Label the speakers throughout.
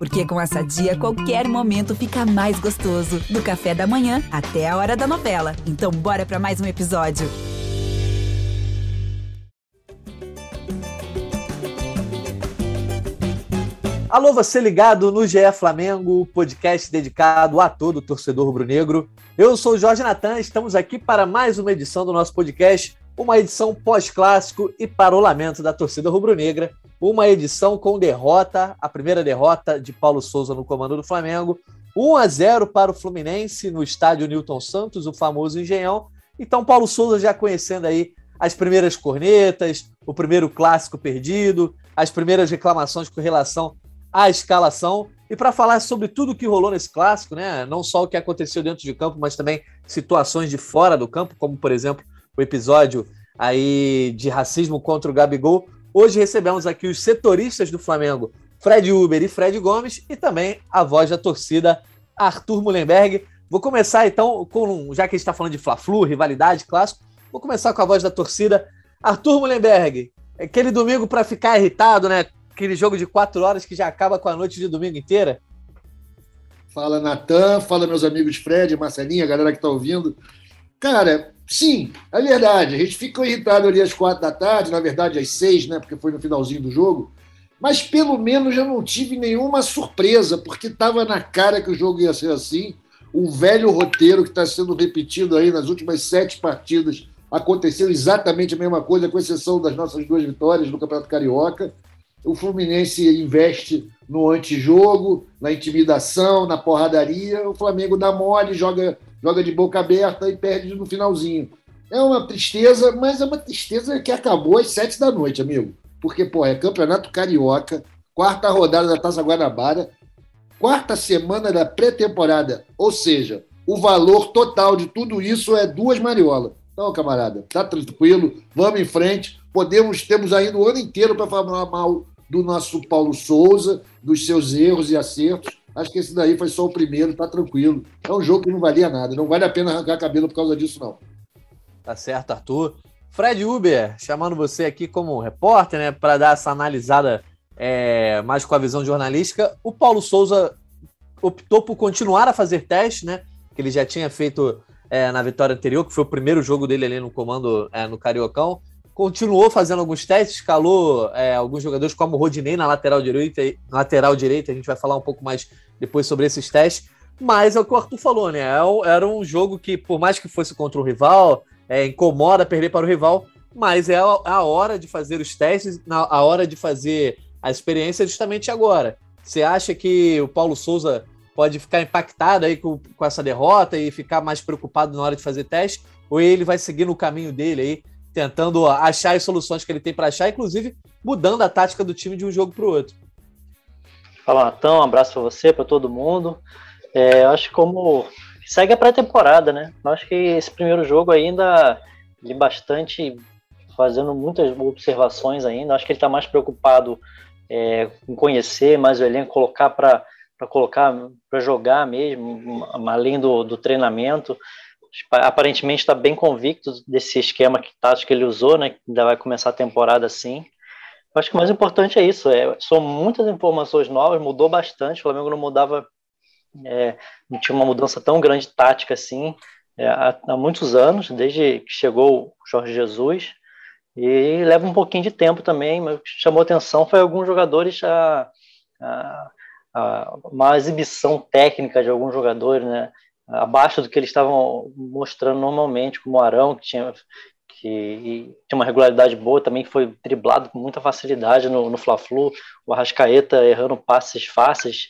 Speaker 1: Porque com essa dia, qualquer momento fica mais gostoso. Do café da manhã até a hora da novela. Então, bora para mais um episódio.
Speaker 2: Alô, você ligado no GE Flamengo, podcast dedicado a todo torcedor rubro-negro. Eu sou o Jorge Natan, estamos aqui para mais uma edição do nosso podcast, uma edição pós-clássico e parolamento da torcida rubro-negra uma edição com derrota, a primeira derrota de Paulo Souza no comando do Flamengo, 1 a 0 para o Fluminense no estádio Newton Santos, o famoso Engenhão. Então, Paulo Souza já conhecendo aí as primeiras cornetas, o primeiro clássico perdido, as primeiras reclamações com relação à escalação. E para falar sobre tudo o que rolou nesse clássico, né? Não só o que aconteceu dentro de campo, mas também situações de fora do campo, como por exemplo episódio aí de racismo contra o Gabigol. Hoje recebemos aqui os setoristas do Flamengo, Fred Uber e Fred Gomes, e também a voz da torcida, Arthur Mullenberg. Vou começar então com, já que a gente está falando de Fla-Flu, rivalidade, clássico, vou começar com a voz da torcida. Arthur Mullenberg, aquele domingo para ficar irritado, né? Aquele jogo de quatro horas que já acaba com a noite de domingo inteira.
Speaker 3: Fala, Natan, fala meus amigos Fred, Marcelinha, a galera que está ouvindo. Cara, Sim, é verdade. A gente ficou irritado ali às quatro da tarde, na verdade às seis, né? Porque foi no finalzinho do jogo. Mas pelo menos eu não tive nenhuma surpresa, porque estava na cara que o jogo ia ser assim. O velho roteiro que está sendo repetido aí nas últimas sete partidas aconteceu exatamente a mesma coisa, com exceção das nossas duas vitórias no Campeonato Carioca. O Fluminense investe no antijogo, na intimidação, na porradaria. O Flamengo dá mole, joga joga de boca aberta e perde no finalzinho. É uma tristeza, mas é uma tristeza que acabou às sete da noite, amigo. Porque, pô, é campeonato carioca, quarta rodada da Taça Guanabara, quarta semana da pré-temporada. Ou seja, o valor total de tudo isso é duas mariolas. Então, camarada, tá tranquilo, vamos em frente. Podemos, temos ainda o ano inteiro para falar mal do nosso Paulo Souza, dos seus erros e acertos. Acho que esse daí foi só o primeiro, tá tranquilo. É um jogo que não valia nada. Não vale a pena arrancar cabelo por causa disso, não.
Speaker 2: Tá certo, Arthur. Fred Uber, chamando você aqui como repórter, né, para dar essa analisada é, mais com a visão jornalística. O Paulo Souza optou por continuar a fazer teste, né? Que ele já tinha feito é, na vitória anterior, que foi o primeiro jogo dele ali no comando é, no Cariocão continuou fazendo alguns testes, escalou é, alguns jogadores como o Rodinei na lateral direita, lateral direita, a gente vai falar um pouco mais depois sobre esses testes, mas é o que o Arthur falou, né? É era um jogo que, por mais que fosse contra o rival, é, incomoda perder para o rival, mas é a hora de fazer os testes, a hora de fazer a experiência justamente agora. Você acha que o Paulo Souza pode ficar impactado aí com, com essa derrota e ficar mais preocupado na hora de fazer teste? Ou ele vai seguir no caminho dele aí, tentando achar as soluções que ele tem para achar, inclusive mudando a tática do time de um jogo para o outro.
Speaker 4: Fala, Natão, um abraço para você, para todo mundo. É, acho que como segue a pré-temporada, né? Acho que esse primeiro jogo ainda ele bastante fazendo muitas observações ainda. Acho que ele está mais preocupado é, em conhecer mais o elenco, colocar para colocar para jogar mesmo, além do, do treinamento aparentemente está bem convicto desse esquema que tático que ele usou, né? Que ainda vai começar a temporada assim. Eu acho que o mais importante é isso. É, são muitas informações novas, mudou bastante. O Flamengo não mudava, é, não tinha uma mudança tão grande tática assim é, há, há, muitos anos, desde que chegou o Jorge Jesus. E leva um pouquinho de tempo também, mas o que chamou atenção foi alguns jogadores a, a, a uma exibição técnica de alguns jogadores, né? Abaixo do que eles estavam mostrando normalmente, como o Arão, que tinha, que tinha uma regularidade boa, também foi driblado com muita facilidade no, no Fla-Flu, o Arrascaeta errando passes fáceis,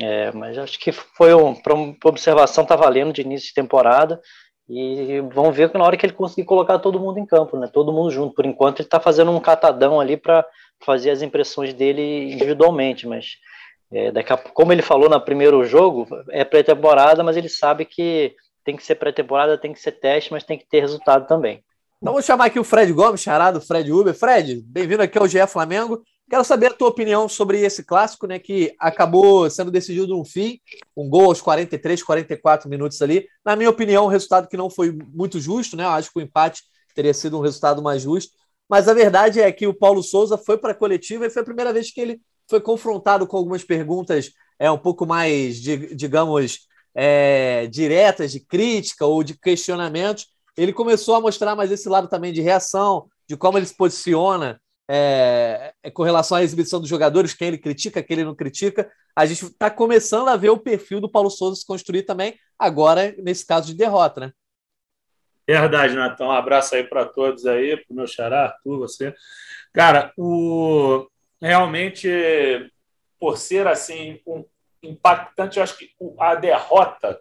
Speaker 4: é, mas acho que foi um, para uma observação, tá valendo de início de temporada, e vamos ver que na hora que ele conseguir colocar todo mundo em campo, né, todo mundo junto, por enquanto ele está fazendo um catadão ali para fazer as impressões dele individualmente, mas é, daqui a, como ele falou no primeiro jogo, é pré-temporada, mas ele sabe que tem que ser pré-temporada, tem que ser teste, mas tem que ter resultado também.
Speaker 2: Então vou chamar aqui o Fred Gomes, charado Fred Uber. Fred, bem-vindo aqui ao GE Flamengo. Quero saber a tua opinião sobre esse clássico, né, que acabou sendo decidido no fim, um gol aos 43, 44 minutos ali. Na minha opinião, um resultado que não foi muito justo, né? Eu acho que o empate teria sido um resultado mais justo. Mas a verdade é que o Paulo Souza foi para a coletiva e foi a primeira vez que ele foi confrontado com algumas perguntas é, um pouco mais, digamos, é, diretas de crítica ou de questionamentos, ele começou a mostrar mais esse lado também de reação, de como ele se posiciona é, é, com relação à exibição dos jogadores, quem ele critica, quem ele não critica. A gente está começando a ver o perfil do Paulo Souza se construir também, agora, nesse caso de derrota, né?
Speaker 5: Verdade, Natão. Um abraço aí para todos aí, para o meu xará, Arthur, você. Cara, o... realmente, por ser assim, um impactante, eu acho que a derrota,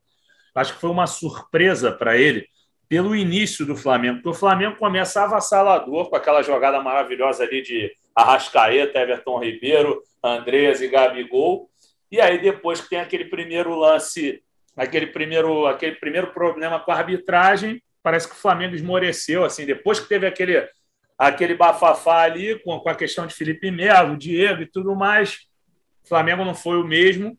Speaker 5: acho que foi uma surpresa para ele, pelo início do Flamengo, porque o Flamengo começa avassalador com aquela jogada maravilhosa ali de Arrascaeta, Everton Ribeiro, Andreas e Gabigol. E aí, depois que tem aquele primeiro lance, aquele primeiro, aquele primeiro problema com a arbitragem, parece que o Flamengo esmoreceu. Assim, depois que teve aquele, aquele bafafá ali com, com a questão de Felipe Melo, Diego e tudo mais, o Flamengo não foi o mesmo.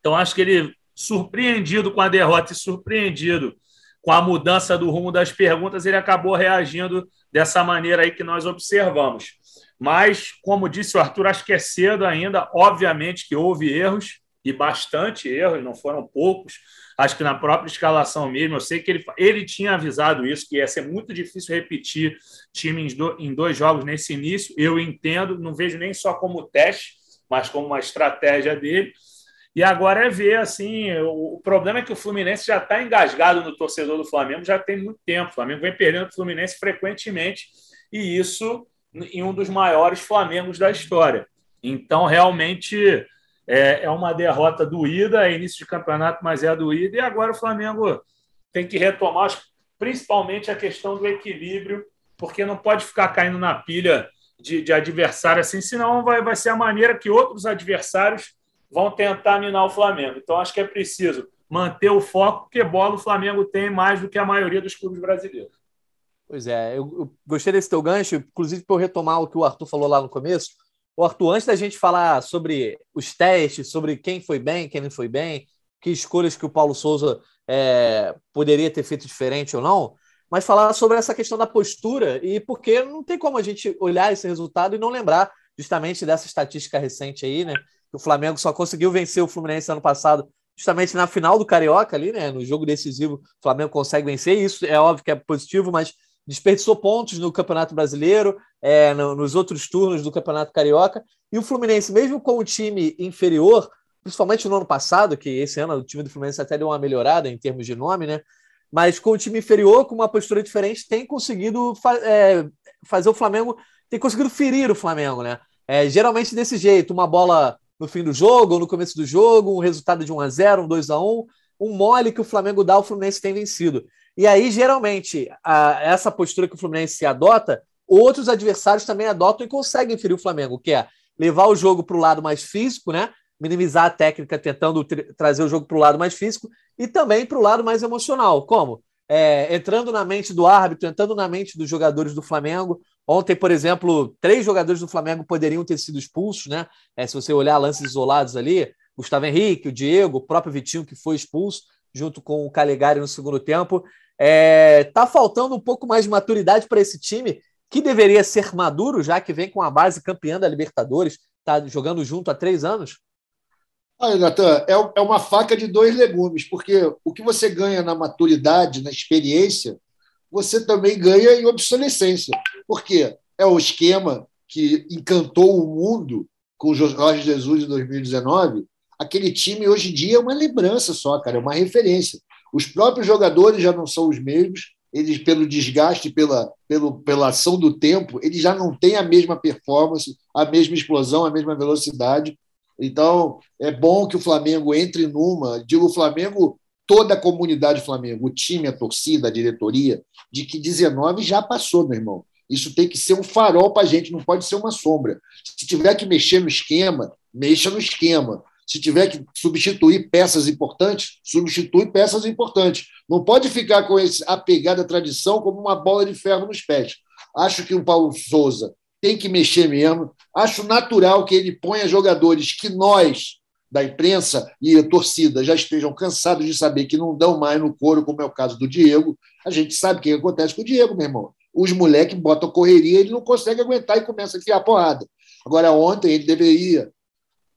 Speaker 5: Então, acho que ele, surpreendido com a derrota e surpreendido com a mudança do rumo das perguntas, ele acabou reagindo dessa maneira aí que nós observamos. Mas, como disse o Arthur, acho que é cedo ainda. Obviamente que houve erros, e bastante erros, não foram poucos. Acho que na própria escalação mesmo, eu sei que ele, ele tinha avisado isso, que ia ser muito difícil repetir time em dois jogos nesse início. Eu entendo, não vejo nem só como teste, mas como uma estratégia dele. E agora é ver, assim, o, problema é que o Fluminense já está engasgado no torcedor do Flamengo já tem muito tempo. O Flamengo vem perdendo o Fluminense frequentemente, e isso em um dos maiores Flamengos da história. Então, realmente, é, é uma derrota doída, é início de campeonato, mas é doída, e agora o Flamengo tem que retomar, principalmente a questão do equilíbrio, porque não pode ficar caindo na pilha de, de adversário assim, senão vai, vai ser a maneira que outros adversários vão tentar minar o Flamengo. Então, acho que é preciso manter o foco, porque bola o Flamengo tem mais do que a maioria dos clubes brasileiros.
Speaker 2: Pois é, eu, eu gostei desse teu gancho, inclusive para eu retomar o que o Arthur falou lá no começo. O Arthur, antes da gente falar sobre os testes, sobre quem foi bem, quem não foi bem, que escolhas que o Paulo Souza é, poderia ter feito diferente ou não, mas falar sobre essa questão da postura e porque não tem como a gente olhar esse resultado e não lembrar justamente dessa estatística recente aí, né? que o Flamengo só conseguiu vencer o Fluminense ano passado, justamente na final do Carioca ali, né? No jogo decisivo, o Flamengo consegue vencer. Isso é óbvio que é positivo, mas desperdiçou pontos no Campeonato Brasileiro, é, no, nos outros turnos do Campeonato Carioca. E o Fluminense, mesmo com o time inferior, principalmente no ano passado, que esse ano o time do Fluminense até deu uma melhorada em termos de nome, né? Mas com o time inferior, com uma postura diferente, tem conseguido fa é, fazer o Flamengo, tem conseguido ferir o Flamengo, né? É, geralmente desse jeito, uma bola no fim do jogo ou no começo do jogo, um resultado de 1 a 0 um 2 a 1 um mole que o Flamengo dá, o Fluminense tem vencido. E aí, geralmente, a, essa postura que o Fluminense adota, outros adversários também adotam e conseguem ferir o Flamengo, que é levar o jogo para o lado mais físico, né? minimizar a técnica, tentando trazer o jogo para o lado mais físico e também para o lado mais emocional. Como? É, entrando na mente do árbitro, entrando na mente dos jogadores do Flamengo, Ontem, por exemplo, três jogadores do Flamengo poderiam ter sido expulsos, né? É, se você olhar lances isolados ali, Gustavo Henrique, o Diego, o próprio Vitinho, que foi expulso, junto com o Calegari no segundo tempo. É, tá faltando um pouco mais de maturidade para esse time, que deveria ser maduro, já que vem com a base campeã da Libertadores, tá jogando junto há três anos?
Speaker 3: Olha, Natan, é, é uma faca de dois legumes, porque o que você ganha na maturidade, na experiência, você também ganha em obsolescência. Por quê? É o esquema que encantou o mundo com o Jorge Jesus em 2019. Aquele time hoje em dia é uma lembrança só, cara, é uma referência. Os próprios jogadores já não são os mesmos, eles, pelo desgaste, pela, pelo, pela ação do tempo, eles já não têm a mesma performance, a mesma explosão, a mesma velocidade. Então, é bom que o Flamengo entre numa. Digo o Flamengo toda a comunidade Flamengo, o time, a torcida, a diretoria, de que 19 já passou, meu irmão. Isso tem que ser um farol para a gente, não pode ser uma sombra. Se tiver que mexer no esquema, mexa no esquema. Se tiver que substituir peças importantes, substitui peças importantes. Não pode ficar com esse apegado à tradição como uma bola de ferro nos pés. Acho que o Paulo Souza tem que mexer mesmo. Acho natural que ele ponha jogadores que nós, da imprensa e a torcida já estejam cansados de saber que não dão mais no couro, como é o caso do Diego, a gente sabe o que acontece com o Diego, meu irmão. Os moleques botam correria, ele não consegue aguentar e começa a enfiar porrada. Agora, ontem ele deveria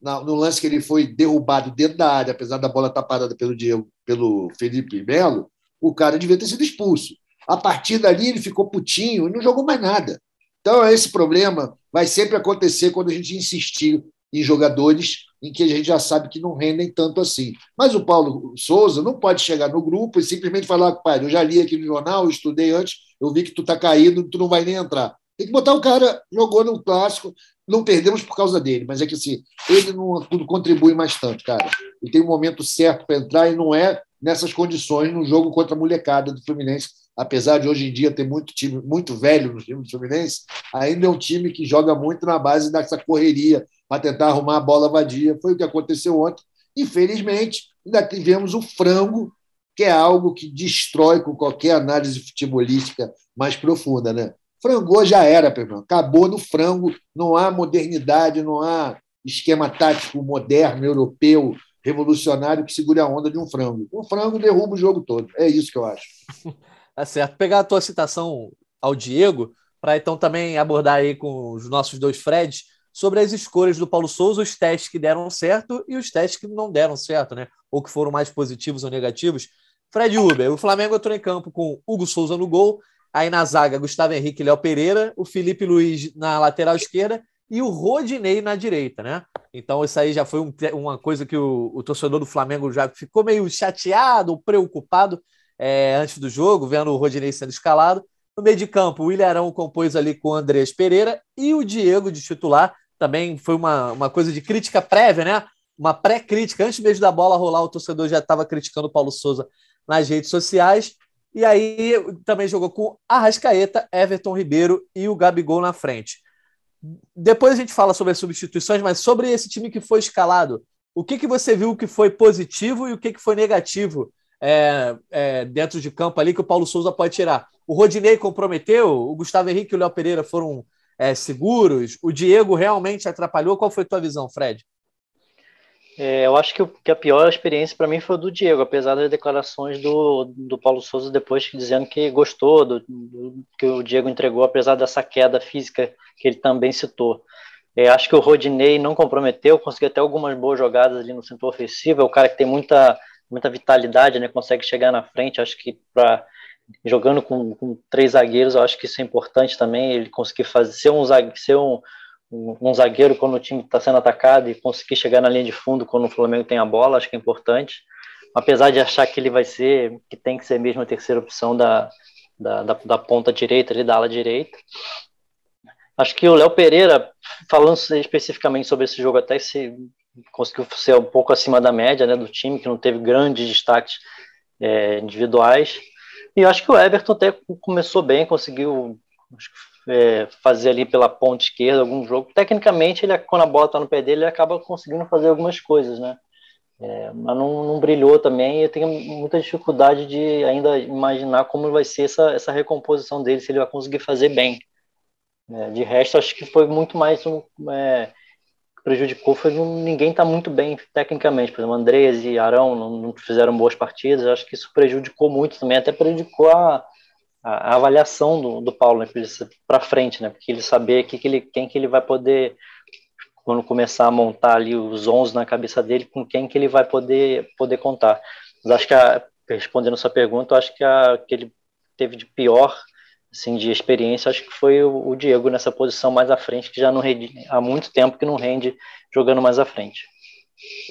Speaker 3: no lance que ele foi derrubado dentro da área, apesar da bola estar parada pelo Diego, pelo Felipe Melo, o cara devia ter sido expulso. A partir dali ele ficou putinho e não jogou mais nada. Então, esse problema vai sempre acontecer quando a gente insistir em jogadores em que a gente já sabe que não rendem tanto assim. Mas o Paulo Souza não pode chegar no grupo e simplesmente falar, pai, eu já li aqui no jornal, eu estudei antes, eu vi que tu está caído, tu não vai nem entrar. Tem que botar o cara, jogou no clássico, não perdemos por causa dele, mas é que assim, ele não tudo contribui mais tanto, cara. Ele tem um momento certo para entrar e não é nessas condições no jogo contra a molecada do Fluminense, apesar de hoje em dia ter muito time muito velho no time do Fluminense, ainda é um time que joga muito na base dessa correria para tentar arrumar a bola vadia. Foi o que aconteceu ontem. Infelizmente, ainda tivemos o frango, que é algo que destrói com qualquer análise futebolística mais profunda, né? Frangou já era, Pedro. Acabou no frango, não há modernidade, não há esquema tático moderno, europeu, revolucionário que segure a onda de um frango. Um frango derruba o jogo todo. É isso que eu acho.
Speaker 2: Tá certo. Pegar a tua citação ao Diego, para então também abordar aí com os nossos dois Freds sobre as escolhas do Paulo Souza, os testes que deram certo e os testes que não deram certo, né? Ou que foram mais positivos ou negativos. Fred Uber, o Flamengo entrou em campo com Hugo Souza no gol, Aí na zaga, Gustavo Henrique Léo Pereira, o Felipe Luiz na lateral esquerda e o Rodinei na direita, né? Então, isso aí já foi um, uma coisa que o, o, torcedor do Flamengo já ficou meio chateado, preocupado é, antes do jogo, vendo o Rodinei sendo escalado. No meio de campo, o Ilharão compôs ali com o Andrés Pereira e o Diego de titular. Também foi uma, uma coisa de crítica prévia, né? Uma pré-crítica. Antes mesmo da bola rolar, o torcedor já estava criticando o Paulo Souza nas redes sociais. E aí também jogou com Arrascaeta, Everton Ribeiro e o Gabigol na frente. Depois a gente fala sobre as substituições, mas sobre esse time que foi escalado, o que, que você viu que foi positivo e o que, que foi negativo é, é, dentro de campo ali que o Paulo Souza pode tirar? O Rodinei comprometeu, o Gustavo Henrique e o Léo Pereira foram é, seguros, o Diego realmente atrapalhou. Qual foi a tua visão, Fred?
Speaker 4: É, eu acho que, o, que, a pior experiência para mim foi do Diego, apesar das declarações do, do Paulo Souza depois dizendo que gostou do, do, que o Diego entregou, apesar dessa queda física que ele também citou. É, acho que o Rodinei não comprometeu, conseguiu até algumas boas jogadas ali no setor ofensivo. É o cara que tem muita, muita vitalidade, né? Consegue chegar na frente. Acho que para jogando com, com, três zagueiros, eu acho que isso é importante também. Ele conseguir fazer ser um, ser um, um zagueiro quando o time está sendo atacado e conseguir chegar na linha de fundo quando o Flamengo tem a bola, acho que é importante. Apesar de achar que ele vai ser, que tem que ser mesmo a terceira opção da, da, da, da ponta direita, ali, da ala direita. Acho que o Léo Pereira, falando especificamente sobre esse jogo, até se conseguiu ser um pouco acima da média né, do time, que não teve grandes destaques é, individuais. E acho que o Everton até começou bem, conseguiu é, fazer ali pela ponta esquerda algum jogo. Tecnicamente, ele, quando a bola está no pé dele, ele acaba conseguindo fazer algumas coisas, né? É, mas não, não, brilhou também. Eu tenho muita dificuldade de ainda imaginar como vai ser essa, essa recomposição dele, se ele vai conseguir fazer bem. É, de resto, acho que foi muito mais um. É, prejudicou foi um, ninguém está muito bem tecnicamente. Por exemplo, Andreas e Arão não, não fizeram boas partidas. Acho que isso prejudicou muito também, até prejudicou a, a, a avaliação do, do Paulo né, para frente, né? Porque ele saber que, que ele, quem que ele vai poder quando começar a montar ali os 11 na cabeça dele, com quem que ele vai poder poder contar. Mas acho que a, respondendo a sua pergunta, eu acho que a que ele teve de pior assim de experiência, acho que foi o, o Diego nessa posição mais à frente, que já não rende há muito tempo que não rende jogando mais à frente.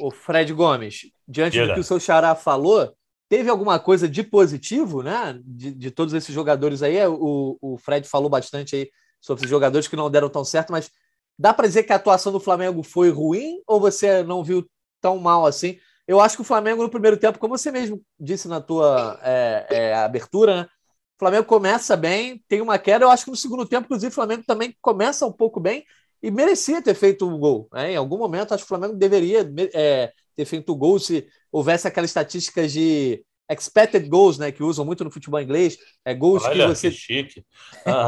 Speaker 2: O Fred Gomes, diante Diga. do que o seu xará falou, Teve alguma coisa de positivo, né? De, de todos esses jogadores aí. O, o Fred falou bastante aí sobre os jogadores que não deram tão certo, mas dá para dizer que a atuação do Flamengo foi ruim ou você não viu tão mal assim? Eu acho que o Flamengo no primeiro tempo, como você mesmo disse na tua é, é, abertura, né? O Flamengo começa bem, tem uma queda. Eu acho que no segundo tempo, inclusive, o Flamengo também começa um pouco bem e merecia ter feito um gol. Né? Em algum momento, acho que o Flamengo deveria é, ter feito o gol se houvesse aquelas estatísticas de expected goals, né, que usam muito no futebol inglês, é gols Olha, que você
Speaker 5: que chique.
Speaker 2: Ah.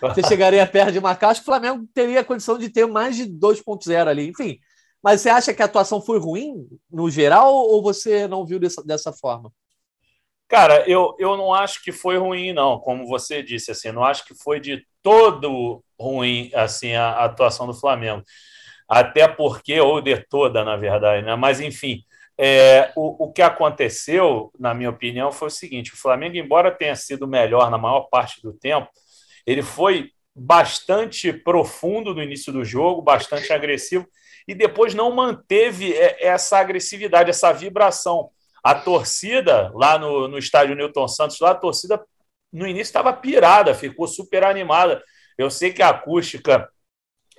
Speaker 2: você chegaria perto de marcar, acho que o Flamengo teria a condição de ter mais de 2.0 ali, enfim. Mas você acha que a atuação foi ruim no geral ou você não viu dessa, dessa forma?
Speaker 5: Cara, eu, eu não acho que foi ruim, não. Como você disse, assim, não acho que foi de todo ruim assim a, a atuação do Flamengo. Até porque, ou de toda, na verdade, né? Mas enfim, é, o, o que aconteceu, na minha opinião, foi o seguinte: o Flamengo, embora tenha sido melhor na maior parte do tempo, ele foi bastante profundo no início do jogo, bastante agressivo, e depois não manteve é, essa agressividade, essa vibração. A torcida, lá no, no estádio Newton Santos, lá a torcida no início estava pirada, ficou super animada. Eu sei que a acústica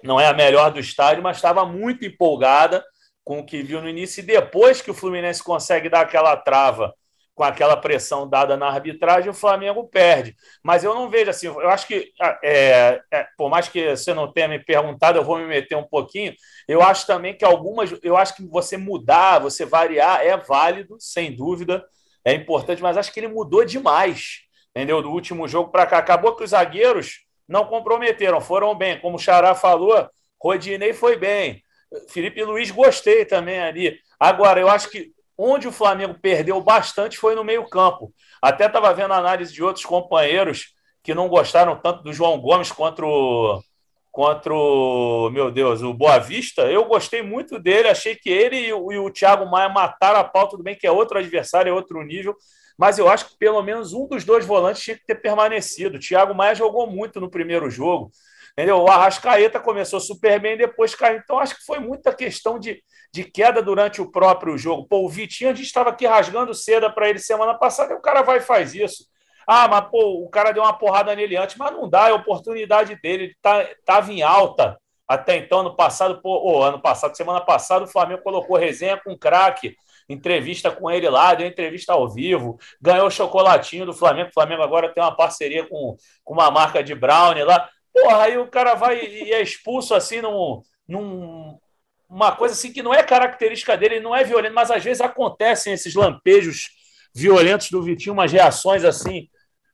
Speaker 5: não é a melhor do estádio, mas estava muito empolgada com o que viu no início. E depois que o Fluminense consegue dar aquela trava com aquela pressão dada na arbitragem, o Flamengo perde. Mas eu não vejo assim, eu acho que, é, é, por mais que você não tenha me perguntado, eu vou me meter um pouquinho. Eu acho também que algumas, eu acho que você mudar, você variar é válido, sem dúvida, é importante, mas acho que ele mudou demais, entendeu? Do último jogo para cá. Acabou que os zagueiros não comprometeram, foram bem. Como o Xará falou, Rodinei foi bem. Felipe Luiz gostei também ali. Agora, eu acho que Onde o Flamengo perdeu bastante foi no meio-campo. Até estava vendo análise de outros companheiros que não gostaram tanto do João Gomes contra o, contra o, meu Deus, o Boa Vista. Eu gostei muito dele, achei que ele e o, e o Thiago Maia mataram a pau, tudo bem que é outro adversário, é outro nível, mas eu acho que pelo menos um dos dois volantes tinha que ter permanecido. O Thiago Maia jogou muito no primeiro jogo. Entendeu? O Arrascaeta começou super bem, depois caiu. Então, acho que foi muita questão de, de queda durante o próprio jogo. Pô, o Vitinho, a gente estava aqui rasgando seda para ele semana passada, e o cara vai e faz isso. Ah, mas pô, o cara deu uma porrada nele antes, mas não dá, é a oportunidade dele, ele tá, tava em alta até então, ano passado, pô, ano passado, semana passada, o Flamengo colocou resenha com craque, entrevista com ele lá, deu entrevista ao vivo, ganhou o chocolatinho do Flamengo. O Flamengo agora tem uma parceria com, com uma marca de brownie lá. Porra, aí o cara vai e é expulso assim num, num uma coisa assim que não é característica dele, não é violento, mas às vezes acontecem esses lampejos violentos do Vitinho, umas reações assim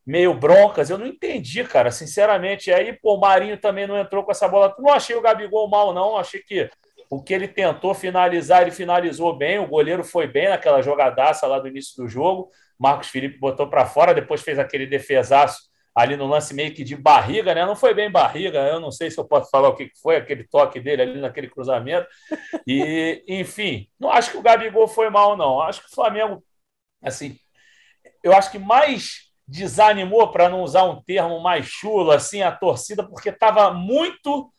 Speaker 5: meio broncas. Eu não entendi, cara, sinceramente. Aí, pô, o Marinho também não entrou com essa bola. Não achei o Gabigol mal, não. Achei que o que ele tentou finalizar, ele finalizou bem. O goleiro foi bem naquela jogadaça lá do início do jogo. Marcos Felipe botou para fora, depois fez aquele defesaço ali no lance meio que de barriga, né? Não foi bem barriga, eu não sei se eu posso falar o que foi aquele toque dele ali naquele cruzamento. E, enfim, não acho que o Gabigol foi mal, não. Acho que o Flamengo, assim, eu acho que mais desanimou, para não usar um termo mais chulo, assim, a torcida, porque estava muito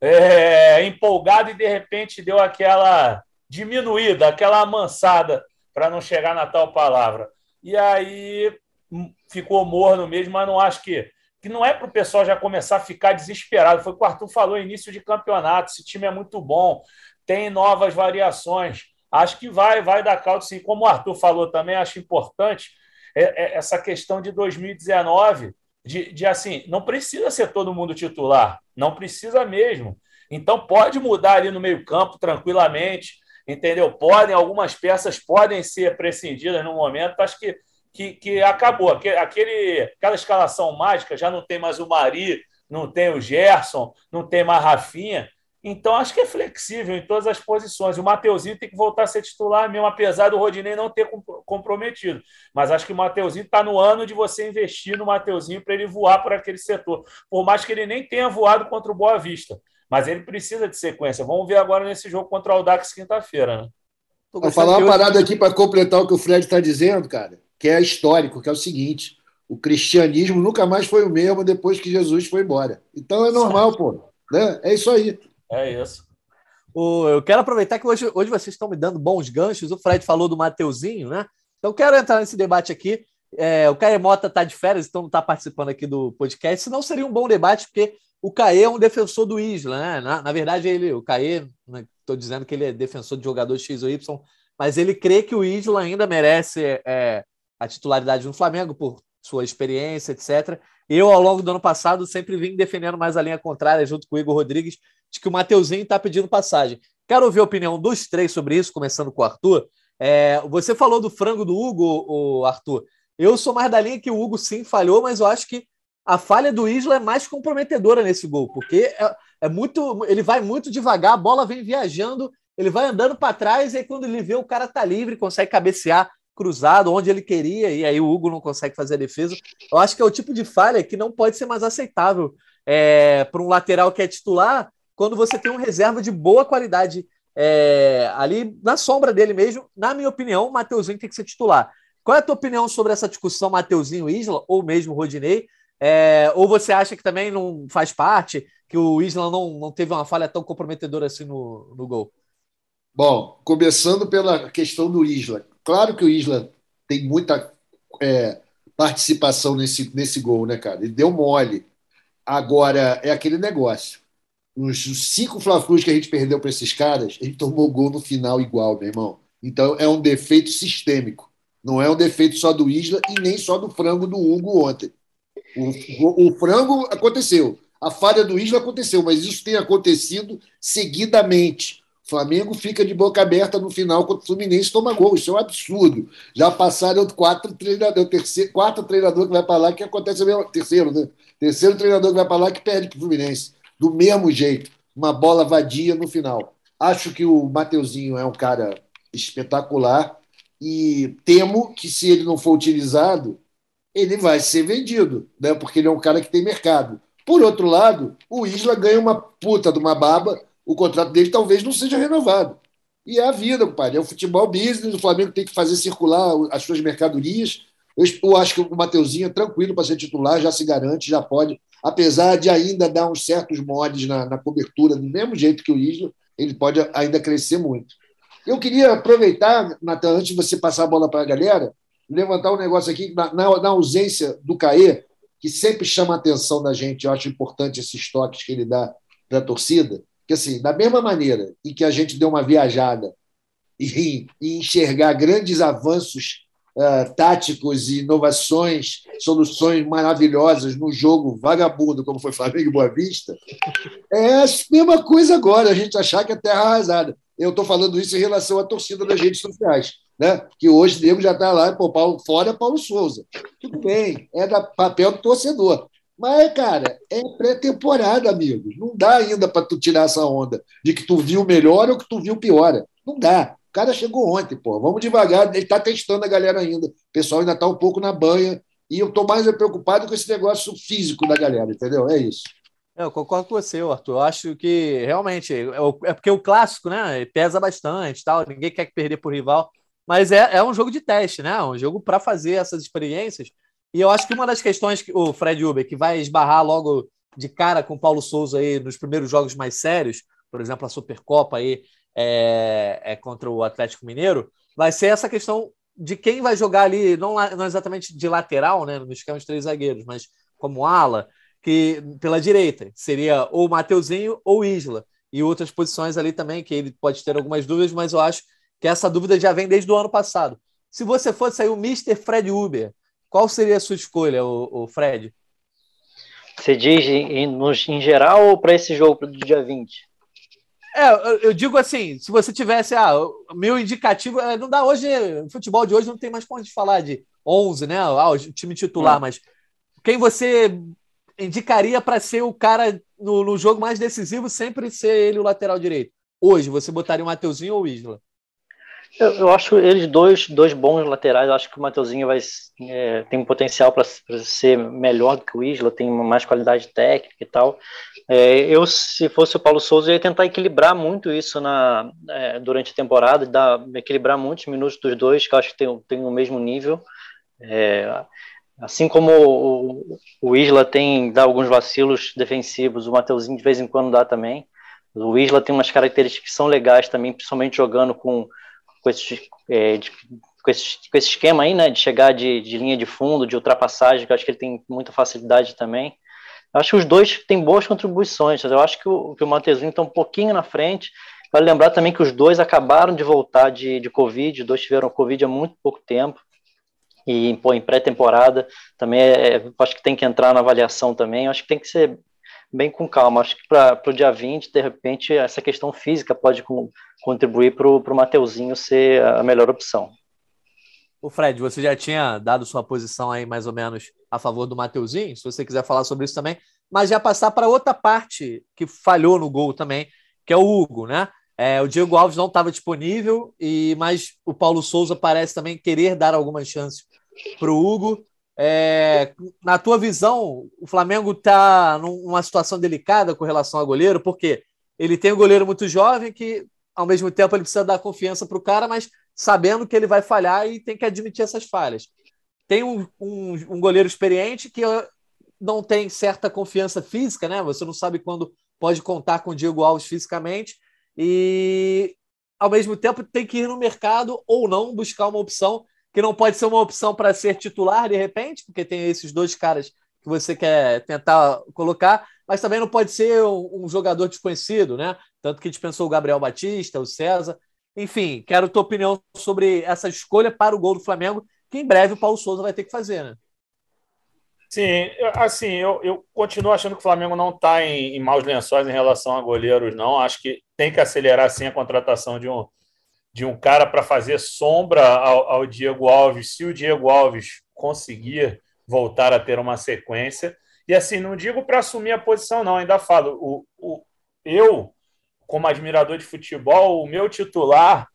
Speaker 5: é, empolgado e de repente deu aquela diminuída, aquela amansada, para não chegar na tal palavra. E aí ficou morno mesmo, mas não acho que. Que não é para o pessoal já começar a ficar desesperado. Foi o que o Arthur falou: início de campeonato, esse time é muito bom, tem novas variações. Acho que vai, vai dar caldo sim. Como o Arthur falou também, acho importante é, é essa questão de 2019, de, de assim, não precisa ser todo mundo titular, não precisa mesmo. Então pode mudar ali no meio-campo tranquilamente, entendeu? Podem, algumas peças podem ser prescindidas no momento. Acho que que, que acabou. Aquele, aquela escalação mágica já não tem mais o Mari, não tem o Gerson, não tem mais Rafinha. Então, acho que é flexível em todas as posições. O Mateuzinho tem que voltar a ser titular mesmo, apesar do Rodinei não ter comprometido. Mas acho que o Mateuzinho está no ano de você investir no Mateuzinho para ele voar por aquele setor. Por mais que ele nem tenha voado contra o Boa Vista. Mas ele precisa de sequência. Vamos ver agora nesse jogo contra o Audax quinta-feira. Né?
Speaker 3: Vou falar uma parada aqui para completar o que o Fred está dizendo, cara que é histórico, que é o seguinte: o cristianismo nunca mais foi o mesmo depois que Jesus foi embora. Então é normal, pô. Né? É isso aí.
Speaker 5: É isso.
Speaker 2: O, eu quero aproveitar que hoje, hoje vocês estão me dando bons ganchos. O Fred falou do Mateuzinho, né? Então quero entrar nesse debate aqui. É, o Caê Mota está de férias, então não está participando aqui do podcast. Senão seria um bom debate, porque o Caê é um defensor do Isla, né? Na, na verdade, ele, o Caê, estou né, dizendo que ele é defensor de jogador X ou Y, mas ele crê que o Isla ainda merece é, a titularidade no Flamengo por sua experiência, etc. Eu, ao longo do ano passado, sempre vim defendendo mais a linha contrária, junto com o Igor Rodrigues, de que o Mateuzinho está pedindo passagem. Quero ouvir a opinião dos três sobre isso, começando com o Arthur. É, você falou do frango do Hugo, Arthur. Eu sou mais da linha que o Hugo sim falhou, mas eu acho que a falha do Isla é mais comprometedora nesse gol, porque é, é muito, ele vai muito devagar, a bola vem viajando, ele vai andando para trás, e aí quando ele vê o cara tá livre, consegue cabecear cruzado onde ele queria, e aí o Hugo não consegue fazer a defesa. Eu acho que é o tipo de falha que não pode ser mais aceitável é, para um lateral que é titular quando você tem um reserva de boa qualidade é, ali na sombra dele mesmo. Na minha opinião, o Mateuzinho tem que ser titular. Qual é a tua opinião sobre essa discussão Mateuzinho Isla ou mesmo Rodinei? É, ou você acha que também não faz parte, que o Isla não, não teve uma falha tão comprometedora assim no, no gol?
Speaker 3: Bom, começando pela questão do Isla. Claro que o Isla tem muita é, participação nesse, nesse gol, né, cara? Ele deu mole. Agora, é aquele negócio. Os cinco fla que a gente perdeu para esses caras, ele tomou gol no final igual, meu irmão. Então, é um defeito sistêmico. Não é um defeito só do Isla e nem só do frango do Hugo ontem. O, o, frango aconteceu, a falha do Isla aconteceu, mas isso tem acontecido seguidamente. O Flamengo fica de boca aberta no final contra o Fluminense toma gol. Isso é um absurdo. Já passaram quatro treinadores, terceiro, quatro treinadores que vai para lá que acontece mesmo. Terceiro, né? Terceiro treinador que vai para lá que perde para o Fluminense. Do mesmo jeito. Uma bola vadia no final. Acho que o Mateuzinho é um cara espetacular e temo que se ele não for utilizado, ele vai ser vendido, né? porque ele é um cara que tem mercado. Por outro lado, o Isla ganha uma puta de uma baba, o contrato dele talvez não seja renovado. E é a vida, compadre. É o futebol business, o Flamengo tem que fazer circular as suas mercadorias. Eu, acho que o Mateuzinho é tranquilo para ser titular, já se garante, já pode. Apesar de ainda dar uns certos mods na, na cobertura, do mesmo jeito que o Isla, ele pode ainda crescer muito. Eu queria aproveitar, Natan, antes de você passar a bola para a galera, levantar um negócio aqui, na, na, ausência do Caê, que sempre chama a atenção da gente, eu acho importante esses toques que ele dá para a torcida, que assim, da mesma maneira em que a gente deu uma viajada e, e enxergar grandes avanços uh, táticos e inovações, soluções maravilhosas no jogo vagabundo, como foi Flamengo e Boa Vista, é a mesma coisa agora, a gente achar que é terra arrasada. Eu estou falando isso em relação à torcida das redes sociais né? que hoje o Diego já está lá, pô, Paulo, fora Paulo Souza. Tudo bem, é da papel do torcedor. Mas, cara, é pré-temporada, amigos. Não dá ainda para tu tirar essa onda de que tu viu melhor ou que tu viu pior. Não dá. O cara chegou ontem, pô. Vamos devagar. Ele está testando a galera ainda. O pessoal ainda está um pouco na banha. E eu estou mais preocupado com esse negócio físico da galera, entendeu? É isso.
Speaker 2: Eu concordo com você, Arthur. Eu acho que realmente é, é porque o clássico, né? Pesa bastante, tal. Ninguém quer perder por rival. Mas é, é um jogo de teste, né? Um jogo para fazer essas experiências. E eu acho que uma das questões que o Fred Uber, que vai esbarrar logo de cara com o Paulo Souza aí nos primeiros jogos mais sérios, por exemplo, a Supercopa aí é, é contra o Atlético Mineiro, vai ser essa questão de quem vai jogar ali, não, não exatamente de lateral, né, no esquema três zagueiros, mas como ala, que pela direita seria ou Mateuzinho ou Isla, e outras posições ali também, que ele pode ter algumas dúvidas, mas eu acho que essa dúvida já vem desde o ano passado. Se você fosse aí o Mr. Fred Uber, qual seria a sua escolha, o, o Fred?
Speaker 4: Você diz em, em geral ou para esse jogo do dia 20?
Speaker 2: É, eu digo assim, se você tivesse, ah, meu indicativo, é, não dá hoje, o futebol de hoje não tem mais como de falar de 11, né, ah, o time titular, hum. mas quem você indicaria para ser o cara no, no, jogo mais decisivo, sempre ser ele o lateral direito? Hoje, você botaria o Mateuzinho ou o Isla?
Speaker 4: Eu, eu, acho eles dois, dois bons laterais. Eu acho que o Mateuzinho vai, é, tem um potencial para ser melhor do que o Isla, tem mais qualidade técnica e tal. É, eu, se fosse o Paulo Souza, ia tentar equilibrar muito isso na, é, durante a temporada, dar, equilibrar muitos minutos dos dois, que eu acho que tem, tem o mesmo nível. É, assim como o, o, Isla tem dá alguns vacilos defensivos, o Mateuzinho de vez em quando dá também. O Isla tem umas características que são legais também, principalmente jogando com com esse, é, de, com, esse, com esse esquema aí, né, de chegar de, de linha de fundo, de ultrapassagem, que eu acho que ele tem muita facilidade também. Eu acho que os dois têm boas contribuições. Eu acho que o, que o Mateuzinho está um pouquinho na frente. Vale lembrar também que os dois acabaram de voltar de, de Covid, os dois tiveram Covid há muito pouco tempo. E pô, em pré-temporada também é, é acho que tem que entrar na avaliação também. Eu acho que tem que ser bem com calma. Acho que para o dia 20, de repente, essa questão física pode com, contribuir para o Mateuzinho ser a melhor opção.
Speaker 2: O Fred, você já tinha dado sua posição aí mais ou menos a favor do Mateuzinho, se você quiser falar sobre isso também, mas já passar para outra parte que falhou no gol também, que é o Hugo, né? É, o Diego Alves não estava disponível, e mas o Paulo Souza parece também querer dar algumas chances para o Hugo. É, na tua visão, o Flamengo está numa situação delicada com relação ao goleiro, porque ele tem um goleiro muito jovem que, ao mesmo tempo, ele precisa dar confiança para o cara, mas sabendo que ele vai falhar e tem que admitir essas falhas. Tem um, um, um goleiro experiente que não tem certa confiança física, né? Você não sabe quando pode contar com o Diego Alves fisicamente e ao mesmo tempo tem que ir no mercado ou não buscar uma opção que não pode ser uma opção para ser titular de repente, porque tem esses dois caras que você quer tentar colocar, mas também não pode ser um, um jogador desconhecido, né? Tanto que dispensou o Gabriel Batista, o César. Enfim, quero tua opinião sobre essa escolha para o gol do Flamengo, que em breve o Paulo Souza vai ter que fazer, né?
Speaker 5: Sim, assim, eu, eu continuo achando que o Flamengo não está em, em maus lençóis em relação a goleiros, não. Acho que tem que acelerar sim a contratação de um, de um cara para fazer sombra ao, ao, Diego Alves, se o Diego Alves conseguir voltar a ter uma sequência. E assim, não digo para assumir a posição, não, ainda falo. O, o, eu, como admirador de futebol, o meu titular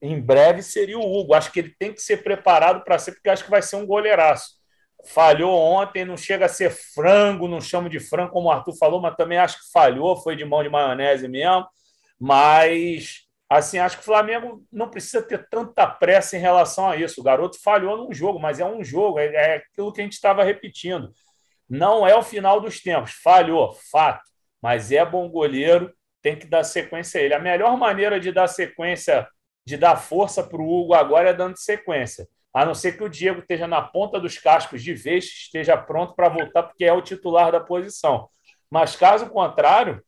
Speaker 5: em breve seria o Hugo. Acho que ele tem que ser preparado para ser, porque acho que vai ser um goleiraço. Falhou ontem, não chega a ser frango, não chamo de frango, como o Arthur falou, mas também acho que falhou, foi de mão de maionese mesmo. Mas Assim, acho que o Flamengo não precisa ter tanta pressa em relação a isso. O garoto falhou num jogo, mas é um jogo, é, é aquilo que a gente estava repetindo. Não é o final dos tempos. Falhou, fato. Mas é bom goleiro, tem que dar sequência a ele. A melhor maneira de dar sequência, de dar força para o Hugo agora é dando sequência. A não ser que o Diego esteja na ponta dos cascos de vez, esteja pronto para voltar, porque é o titular da posição. Mas caso contrário,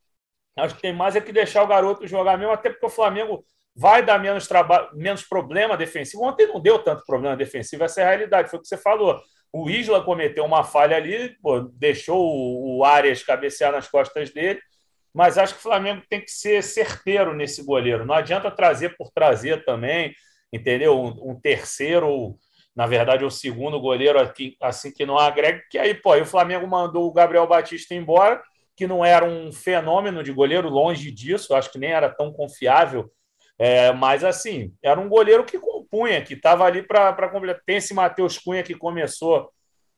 Speaker 5: Acho que tem mais é que deixar o garoto jogar mesmo, até porque o Flamengo vai dar menos menos problema defensivo. Ontem não deu tanto problema defensivo, essa é a realidade, foi o que você falou. O Isla cometeu uma falha ali, pô, deixou o Arias cabecear nas costas dele, mas acho que o Flamengo tem que ser certeiro nesse goleiro. Não adianta trazer por trazer também, entendeu? Um, um terceiro, na verdade, o segundo goleiro aqui, assim que não agrega, que aí, pô, aí o Flamengo mandou o Gabriel Batista embora que não era um fenômeno de goleiro, longe disso, acho que nem era tão confiável, é, mas assim, era um goleiro que compunha, que estava ali para completar. Tem esse Matheus Cunha que começou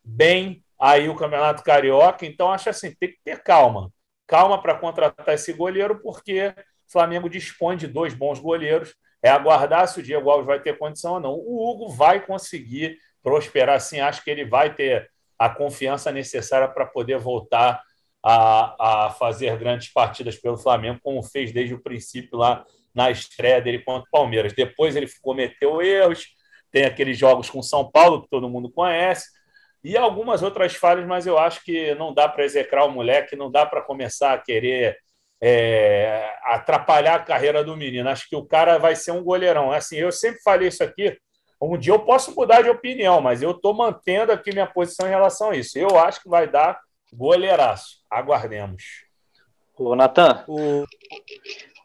Speaker 5: bem aí o Campeonato Carioca, então acho assim, tem que ter calma. Calma para contratar esse goleiro, porque o Flamengo dispõe de dois bons goleiros. É aguardar se o Diego Alves vai ter condição ou não. O Hugo vai conseguir prosperar, sim. Acho que ele vai ter a confiança necessária para poder voltar a, a fazer grandes partidas pelo Flamengo, como fez desde o princípio lá na estreia dele contra o Palmeiras. Depois ele cometeu erros, tem aqueles jogos com São Paulo, que todo mundo conhece, e algumas outras falhas, mas eu acho que não dá para execrar o moleque, não dá para começar a querer é, atrapalhar a carreira do menino. Acho que o cara vai ser um goleirão. Assim, eu sempre falei isso aqui. Um dia eu posso mudar de opinião, mas eu estou mantendo aqui minha posição em relação a isso. Eu acho que vai dar Goleiraço. Aguardemos.
Speaker 4: O Natan, o...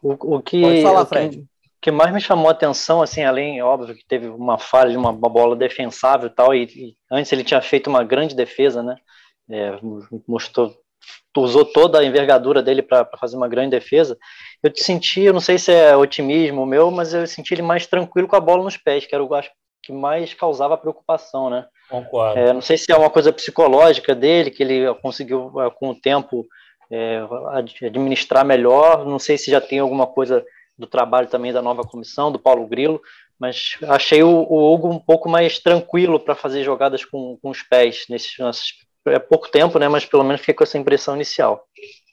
Speaker 4: O, o, que,
Speaker 2: Pode falar, Fred.
Speaker 4: O que mais me chamou a atenção, assim, além, óbvio, que teve uma falha de uma, uma bola defensável e tal, e, e, antes ele tinha feito uma grande defesa, né? É, mostrou, usou toda a envergadura dele para fazer uma grande defesa. Eu te senti, eu não sei se é otimismo meu, mas eu senti ele mais tranquilo com a bola nos pés, que era o acho, que mais causava preocupação, né?
Speaker 5: Concordo.
Speaker 4: É, não sei se é uma coisa psicológica dele, que ele conseguiu, é, com o tempo, é, administrar melhor. Não sei se já tem alguma coisa do trabalho também da nova comissão, do Paulo Grilo, mas achei o, o Hugo um pouco mais tranquilo para fazer jogadas com, com os pés nesses, nesses, é pouco tempo, né? Mas pelo menos fiquei com essa impressão inicial.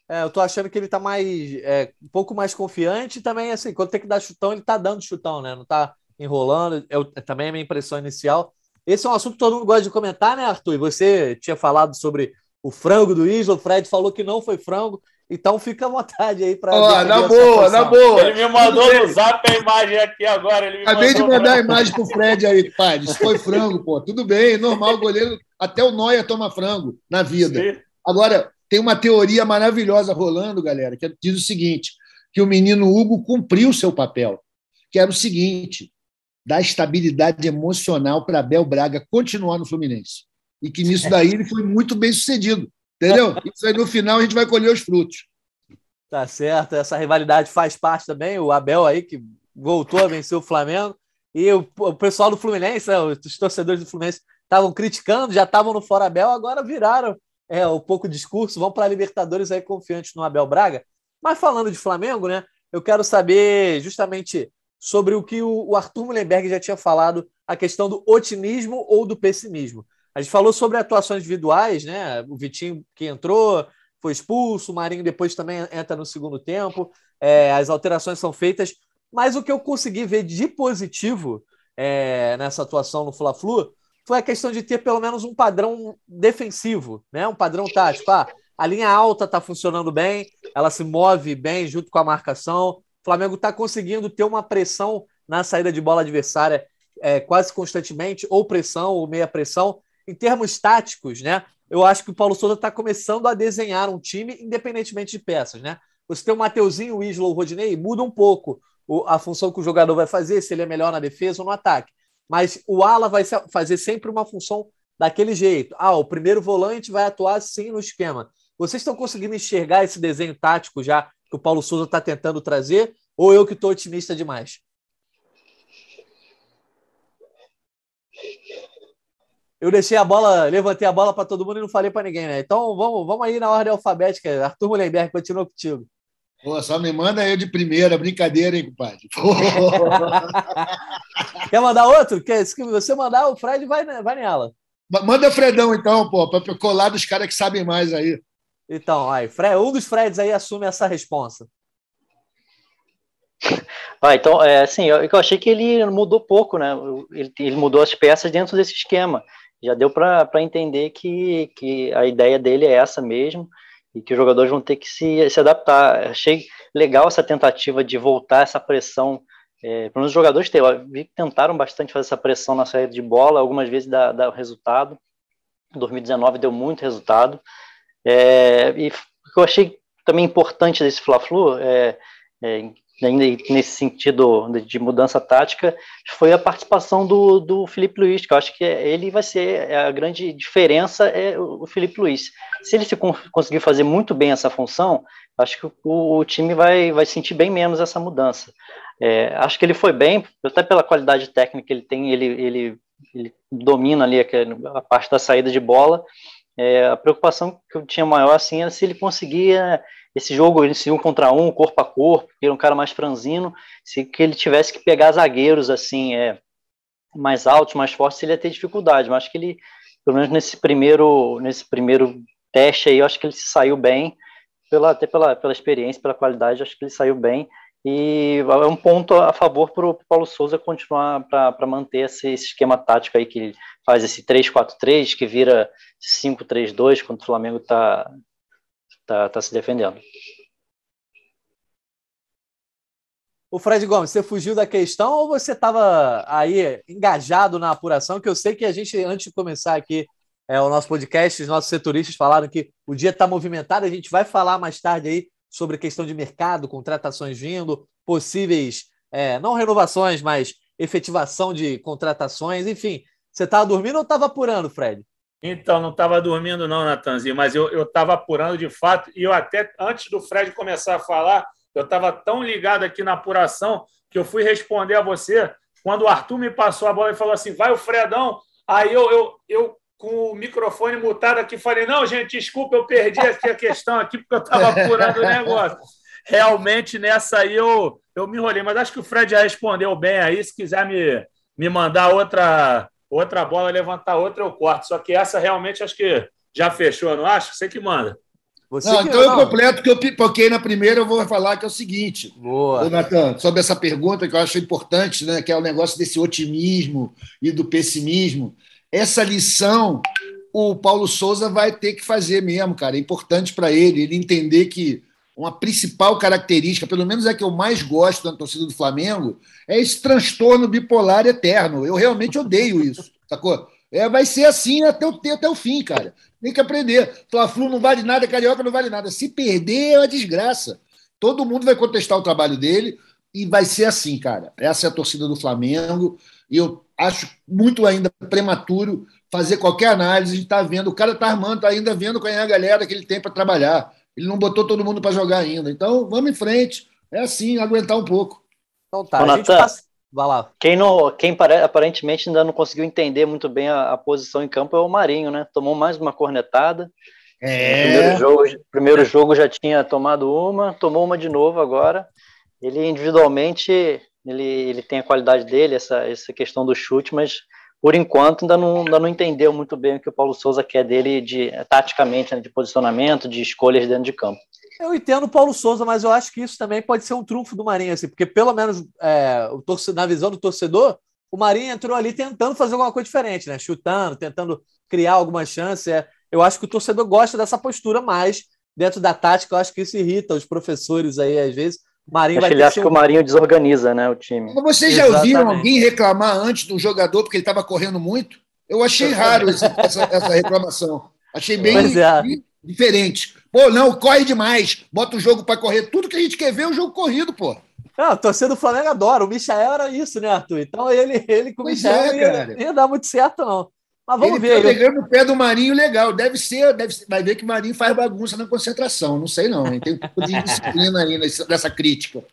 Speaker 2: É, eu tô achando que ele tá mais é, um pouco mais confiante e também assim, quando tem que dar chutão, ele tá dando chutão, né? Não tá enrolando. Eu, também é a minha impressão inicial. Esse é um assunto que todo mundo gosta de comentar, né, Arthur? E você tinha falado sobre o frango do Isla, o Fred falou que não foi frango, então fica à vontade aí para.
Speaker 3: Oh, na boa, na boa.
Speaker 5: Ele me mandou no zap a imagem aqui agora. Ele
Speaker 3: Acabei de mandar a imagem pro Fred aí, pai. Isso foi frango, pô. Tudo bem, normal, o goleiro. Até o Noia toma frango na vida. Sim. Agora, tem uma teoria maravilhosa rolando, galera, que diz o seguinte: que o menino Hugo cumpriu seu papel, que era o seguinte: dar estabilidade emocional para Abel Braga continuar no Fluminense. E que nisso daí ele foi muito bem sucedido. Entendeu? Isso aí no final a gente vai colher os frutos.
Speaker 2: Tá certo, essa rivalidade faz parte também. O Abel aí que voltou a vencer o Flamengo. E o, o pessoal do Fluminense, né, os torcedores do Fluminense, estavam criticando, já estavam no Fora Abel, agora viraram é, um pouco discurso, vão para a Libertadores aí confiantes no Abel Braga. Mas falando de Flamengo, né? Eu quero saber justamente sobre o que o Arthur Mullenberg já tinha falado, a questão do otimismo ou do pessimismo. A gente falou sobre atuações individuais, né? O Vitinho que entrou, foi expulso, o Marinho depois também entra no segundo tempo, é, as alterações são feitas, mas o que eu consegui ver de positivo é, nessa atuação no Fla-Flu foi a questão de ter pelo menos um padrão defensivo, né? um padrão tático. Ah, a linha alta está funcionando bem, ela se move bem junto com a marcação, o Flamengo está conseguindo ter uma pressão na saída de bola adversária é, quase constantemente, ou pressão, ou meia pressão. Em termos táticos, né? Eu acho que o Paulo Souza está começando a desenhar um time independentemente de peças, né? Você tem o Mateuzinho, o Isla, o Rodinei, muda um pouco a função que o jogador vai fazer, se ele é melhor na defesa ou no ataque. Mas o ala vai fazer sempre uma função daquele jeito. Ah, o primeiro volante vai atuar assim no esquema. Vocês estão conseguindo enxergar esse desenho tático já que o Paulo Souza está tentando trazer? Ou eu que estou otimista demais? Eu deixei a bola, levantei a bola para todo mundo e não falei para ninguém, né? Então vamos, vamos aí na ordem alfabética. Arthur Mullenberg, continua contigo.
Speaker 3: Pô, só me manda eu de primeira, brincadeira, hein, compadre?
Speaker 2: Quer mandar outro? Quer, se você mandar, o Fred vai, vai nela.
Speaker 3: Manda o Fredão, então, pô, para colar dos caras que sabem mais aí.
Speaker 2: Então, aí, Fred, um dos Freds aí assume essa responsa.
Speaker 4: Ah, então, é, assim, eu, eu achei que ele mudou pouco, né? Ele, ele mudou as peças dentro desse esquema. Já deu para entender que, que a ideia dele é essa mesmo e que os jogadores vão ter que se, se adaptar. Achei legal essa tentativa de voltar essa pressão. É, para os jogadores tentaram bastante fazer essa pressão na saída de bola, algumas vezes dá, dá resultado. Em 2019 deu muito resultado. É, e eu achei também importante desse Fla-Flu, é, é, ainda nesse sentido de mudança tática, foi a participação do, do Felipe Luiz, que eu acho que ele vai ser a grande diferença é o Felipe Luiz. Se ele se conseguir fazer muito bem essa função, acho que o, o time vai, vai sentir bem menos essa mudança. É, acho que ele foi bem, até pela qualidade técnica que ele tem, ele, ele, ele domina ali a parte da saída de bola. É, a preocupação que eu tinha maior assim era se ele conseguia esse jogo esse um contra um, corpo a corpo, que era um cara mais franzino, se que ele tivesse que pegar zagueiros assim, é, mais altos, mais fortes, ele ia ter dificuldade, mas acho que ele, pelo menos nesse primeiro, nesse primeiro teste aí, eu acho que ele se saiu bem, pela, até pela, pela experiência, pela qualidade, acho que ele saiu bem, e é um ponto a favor para o Paulo Souza continuar para manter esse, esse, esquema tático aí que faz esse 3-4-3, que vira 5-3-2 quando o Flamengo está tá, tá se defendendo.
Speaker 2: O Fred Gomes, você fugiu da questão ou você estava aí engajado na apuração? Que eu sei que a gente, antes de começar aqui é, o nosso podcast, os nossos setoristas falaram que o dia está movimentado. A gente vai falar mais tarde aí sobre questão de mercado, contratações vindo, possíveis, é, não renovações, mas efetivação de contratações. Enfim, você estava dormindo ou estava apurando, Fred?
Speaker 5: Então, não estava dormindo, não, Natanzinho, mas eu estava apurando de fato, e eu até, antes do Fred começar a falar, eu estava tão ligado aqui na apuração que eu fui responder a você quando o Arthur me passou a bola e falou assim: vai o Fredão. Aí eu, eu, eu com o microfone mutado aqui, falei: não, gente, desculpa, eu perdi aqui a questão aqui, porque eu estava apurando o negócio. Realmente, nessa aí eu, eu me enrolei, mas acho que o Fred já respondeu bem aí. Se quiser me, me mandar outra outra bola, levantar outra, eu corto. Só que essa realmente acho que já fechou, não acho? Você que manda.
Speaker 3: Você não, que... então não. eu completo que eu pipoquei na primeira, eu vou falar que é o seguinte, Boa. Natan, sobre essa pergunta que eu acho importante, né, que é o negócio desse otimismo e do pessimismo. Essa lição o Paulo Souza vai ter que fazer mesmo, cara. É importante para ele, ele entender que uma principal característica, pelo menos é que eu mais gosto da torcida do Flamengo, é esse transtorno bipolar eterno. Eu realmente odeio isso, sacou? É, vai ser assim até o, até o fim, cara. Tem que aprender. Fla-Flu não vale nada, Carioca não vale nada. Se perder, é uma desgraça. Todo mundo vai contestar o trabalho dele e vai ser assim, cara. Essa é a torcida do Flamengo. E eu acho muito ainda prematuro fazer qualquer análise. A gente está vendo, o cara está armando, está ainda vendo qual é a galera que ele tem para trabalhar. Ele não botou todo mundo para jogar ainda. Então, vamos em frente. É assim, aguentar um pouco.
Speaker 4: Então tá, Ô, a gente passa... Vai lá. Quem, não, quem aparentemente ainda não conseguiu entender muito bem a, a, posição em campo é o Marinho, né? Tomou mais uma cornetada É. Primeiro jogo, primeiro jogo já tinha tomado uma, tomou uma de novo agora. Ele individualmente, ele, ele tem a qualidade dele, essa, essa questão do chute, mas por enquanto ainda não, ainda não entendeu muito bem o que o Paulo Souza quer dele de taticamente, né, de posicionamento, de escolhas dentro de campo.
Speaker 2: Eu entendo o Paulo Souza, mas eu acho que isso também pode ser um trunfo do Marinho, assim, porque pelo menos é, o torcedor, na visão do torcedor, o Marinho entrou ali tentando fazer alguma coisa diferente, né? Chutando, tentando criar alguma chance. É, eu acho que o torcedor gosta dessa postura mais dentro da tática. Eu acho que isso irrita os professores aí, às vezes.
Speaker 4: Marinho vai ele acha que o Marinho desorganiza, né, o time.
Speaker 3: Mas vocês já Exatamente. ouviram alguém reclamar antes do jogador porque ele estava correndo muito? Eu achei raro essa, essa, reclamação. Achei bem, é. bem diferente. Pô, não, corre demais. Bota o jogo para correr. Tudo que a gente quer ver é o jogo corrido, pô.
Speaker 2: Não, a torcida do Flamengo adora. O Michael era isso, né, Arthur? Então ele, ele com o Michael é, ia, ia, dar muito certo, não. Mas vamos
Speaker 3: ele
Speaker 2: ver.
Speaker 3: Tá pegando o pé do Marinho legal. Deve ser, deve ser, vai ver que o Marinho faz bagunça na concentração. Não sei, não. Tem um pouco de disciplina aí nessa crítica.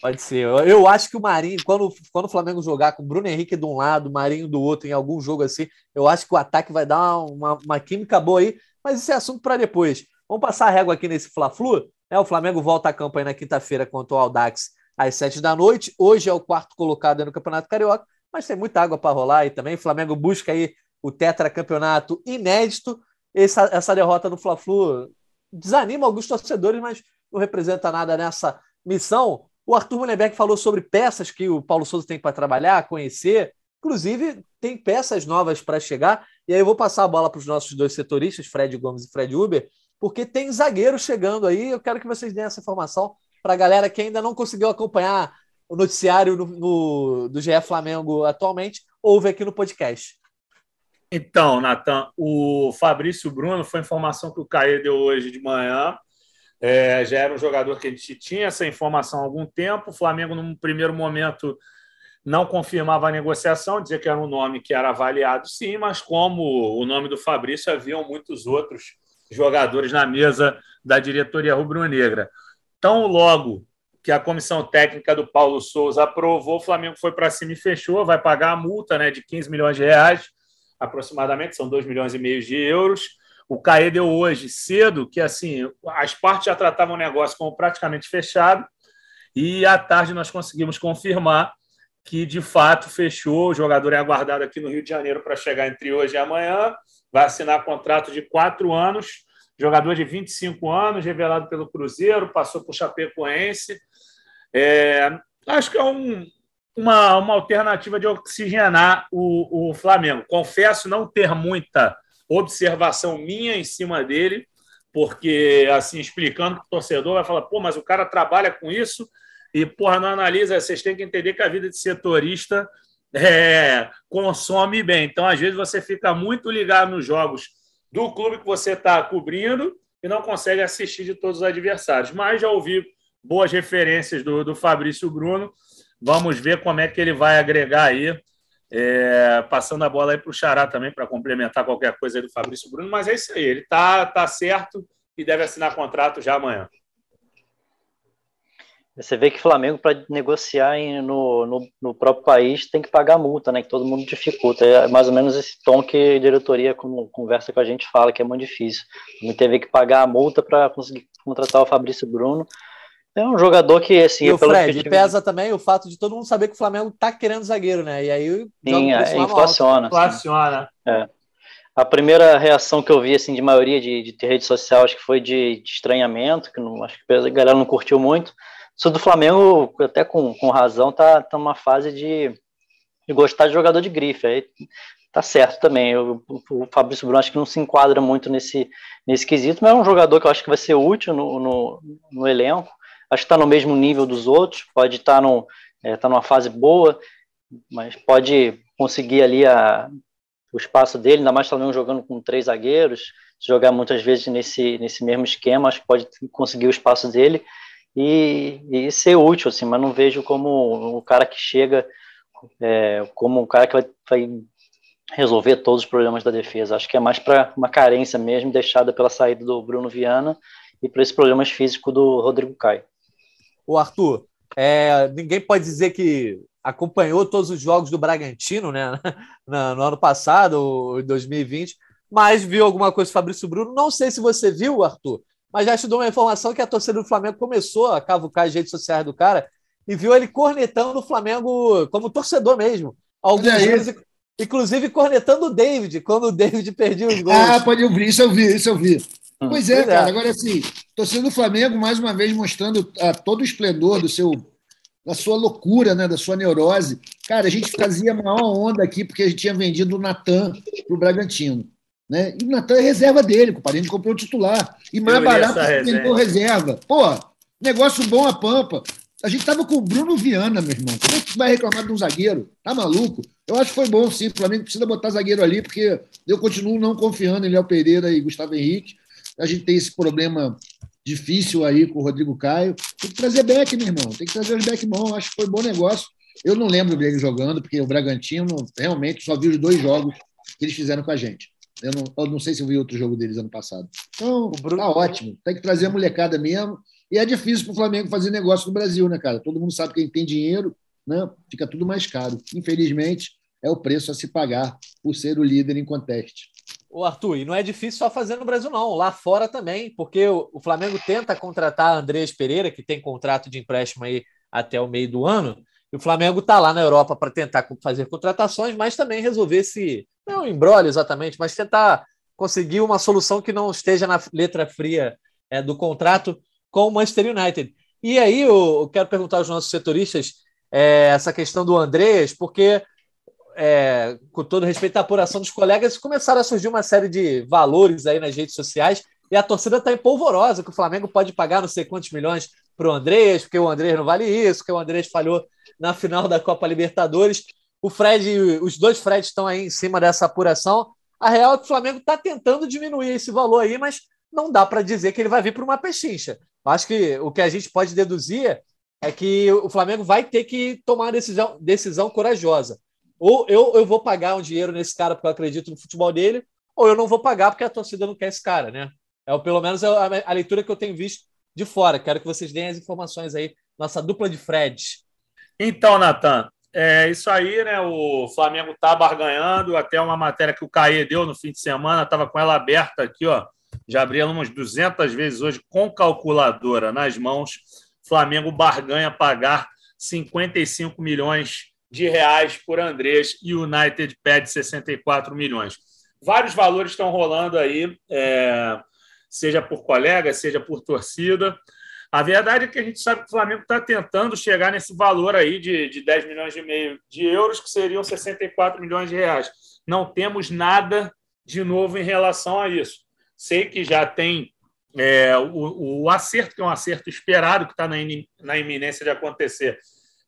Speaker 2: Pode ser. Eu acho que o Marinho, quando, quando o Flamengo jogar com o Bruno Henrique de um lado, o Marinho do outro, em algum jogo assim, eu acho que o ataque vai dar uma, uma química boa aí, mas isso é assunto para depois. Vamos passar a régua aqui nesse Fla-Flu. Né? O Flamengo volta a campo aí na quinta-feira contra o Aldax às sete da noite. Hoje é o quarto colocado no Campeonato Carioca, mas tem muita água para rolar aí também. O Flamengo busca aí o tetracampeonato inédito. Essa, essa derrota do Fla-Flu desanima alguns torcedores, mas não representa nada nessa missão. O Arthur Mullenberg falou sobre peças que o Paulo Souza tem para trabalhar, conhecer. Inclusive, tem peças novas para chegar. E aí eu vou passar a bola para os nossos dois setoristas, Fred Gomes e Fred Uber, porque tem zagueiro chegando aí. Eu quero que vocês deem essa informação para a galera que ainda não conseguiu acompanhar o noticiário no, no, do GE Flamengo atualmente, ouve aqui no podcast.
Speaker 5: Então, Natan, o Fabrício Bruno foi informação que o Caê deu hoje de manhã. É, já era um jogador que a gente tinha essa informação há algum tempo. O Flamengo, num primeiro momento, não confirmava a negociação, dizia que era um nome que era avaliado, sim, mas como o nome do Fabrício, haviam muitos outros jogadores na mesa da diretoria rubro-negra. Tão logo que a comissão técnica do Paulo Souza aprovou, o Flamengo foi para cima e fechou, vai pagar a multa né, de 15 milhões de reais, aproximadamente, são 2 milhões e meio de euros. O CAE deu hoje, cedo, que assim, as partes já tratavam o negócio como praticamente fechado, e à tarde nós conseguimos confirmar que de fato fechou. O jogador é aguardado aqui no Rio de Janeiro para chegar entre hoje e amanhã, vai assinar contrato de quatro anos jogador de 25 anos, revelado pelo Cruzeiro, passou por Chapecoense. É, acho que é um, uma, uma alternativa de oxigenar o, o Flamengo. Confesso não ter muita observação minha em cima dele, porque, assim, explicando para o torcedor, vai falar, pô, mas o cara trabalha com isso e, porra, não analisa. Vocês têm que entender que a vida de setorista é, consome bem. Então, às vezes, você fica muito ligado nos jogos do clube que você está cobrindo e não consegue assistir de todos os adversários. Mas já ouvi boas referências do, do Fabrício Bruno. Vamos ver como é que ele vai agregar aí. É, passando a bola aí para o Xará também, para complementar qualquer coisa aí do Fabrício Bruno. Mas é isso aí, ele está tá certo e deve assinar contrato já amanhã.
Speaker 4: Você vê que o Flamengo, para negociar em, no, no, no, próprio país, tem que pagar multa, né? Que todo mundo dificulta. É mais ou menos esse tom que a diretoria, como conversa com a gente, fala, que é muito difícil. Não teve que pagar a multa para conseguir contratar o Fabrício Bruno. É um jogador que, assim.
Speaker 2: E o Fred, que... pesa também o fato de todo mundo saber que o Flamengo tá querendo zagueiro, né? E aí.
Speaker 4: Sim, é, inflaciona.
Speaker 5: Inflaciona.
Speaker 4: É. A primeira reação que eu vi, assim, de maioria de, de rede social, acho que foi de, de estranhamento, que não, acho que a galera não curtiu muito isso do Flamengo, até com, com razão, tá, tá numa fase de, de gostar de jogador de grife. Aí tá certo também. O, o Fabrício Bruno acho que não se enquadra muito nesse, nesse quesito, mas é um jogador que eu acho que vai ser útil no, no, no elenco. Acho que está no mesmo nível dos outros, pode estar tá é, tá numa fase boa, mas pode conseguir ali a, o espaço dele, ainda mais também jogando com três zagueiros, jogar muitas vezes nesse, nesse mesmo esquema, acho que pode conseguir o espaço dele e, e ser útil, assim, mas não vejo como o cara que chega, é, como um cara que vai, vai resolver todos os problemas da defesa. Acho que é mais para uma carência mesmo deixada pela saída do Bruno Viana e para esses problemas físicos do Rodrigo Caio.
Speaker 2: O Arthur, é, ninguém pode dizer que acompanhou todos os jogos do Bragantino, né, no, no ano passado, em 2020, mas viu alguma coisa do Fabrício Bruno. Não sei se você viu, Arthur, mas já te dou uma informação que a torcida do Flamengo começou a cavucar as redes sociais do cara e viu ele cornetando o Flamengo como torcedor mesmo. Alguns vezes, inclusive cornetando o David, quando o David perdia os gols.
Speaker 3: Ah, pode ouvir, isso eu vi, isso eu vi. Pois é, pois cara. É. Agora, assim, torcida do Flamengo, mais uma vez, mostrando a, todo o esplendor do seu, da sua loucura, né, da sua neurose. Cara, a gente fazia a maior onda aqui porque a gente tinha vendido o Natan para o Bragantino. Né? E o Natan é reserva dele, compadre. A gente comprou o titular. E mais barato vendeu reserva. Pô, negócio bom a pampa. A gente estava com o Bruno Viana, meu irmão. Como é que vai reclamar de um zagueiro? Tá maluco? Eu acho que foi bom, sim. O Flamengo precisa botar zagueiro ali, porque eu continuo não confiando em Léo Pereira e Gustavo Henrique. A gente tem esse problema difícil aí com o Rodrigo Caio. Tem que trazer back, meu irmão. Tem que trazer os back bom. Acho que foi bom negócio. Eu não lembro dele jogando, porque o Bragantino realmente só viu os dois jogos que eles fizeram com a gente. Eu não, eu não sei se eu vi outro jogo deles ano passado. Então, Bruno... tá ótimo. Tem que trazer a molecada mesmo. E é difícil para o Flamengo fazer negócio no Brasil, né, cara? Todo mundo sabe que quem tem dinheiro, né? Fica tudo mais caro. Infelizmente, é o preço a se pagar por ser o líder em conteste.
Speaker 2: O Arthur, e não é difícil só fazer no Brasil, não. Lá fora também, porque o Flamengo tenta contratar Andrés Pereira, que tem contrato de empréstimo aí até o meio do ano. E o Flamengo está lá na Europa para tentar fazer contratações, mas também resolver esse. Não um exatamente, mas tentar conseguir uma solução que não esteja na letra fria é, do contrato com o Manchester United. E aí eu, eu quero perguntar aos nossos setoristas é, essa questão do Andrés, porque, é, com todo respeito à apuração dos colegas, começaram a surgir uma série de valores aí nas redes sociais e a torcida está empolvorosa que o Flamengo pode pagar não sei quantos milhões para o Andrés, porque o Andrés não vale isso, que o Andrés falhou na final da Copa Libertadores. O Fred, os dois Freds estão aí em cima dessa apuração. A real é que o Flamengo está tentando diminuir esse valor aí, mas não dá para dizer que ele vai vir para uma pechincha. Acho que o que a gente pode deduzir é que o Flamengo vai ter que tomar uma decisão, decisão corajosa. Ou eu, eu vou pagar um dinheiro nesse cara porque eu acredito no futebol dele, ou eu não vou pagar porque a torcida não quer esse cara, né? É pelo menos é a, a leitura que eu tenho visto de fora. Quero que vocês deem as informações aí, nossa dupla de Fred.
Speaker 5: Então, Natan, é isso aí, né? O Flamengo tá barganhando, até uma matéria que o Caê deu no fim de semana, estava com ela aberta aqui, ó já abri ela umas 200 vezes hoje com calculadora nas mãos. Flamengo barganha pagar 55 milhões de reais por Andrés e o United pede 64 milhões. Vários valores estão rolando aí, é, seja por colega, seja por torcida. A verdade é que a gente sabe que o Flamengo está tentando chegar nesse valor aí de, de 10 milhões e meio de euros, que seriam 64 milhões de reais. Não temos nada de novo em relação a isso. Sei que já tem é, o, o, acerto, que é um acerto esperado, que está na, na iminência de acontecer,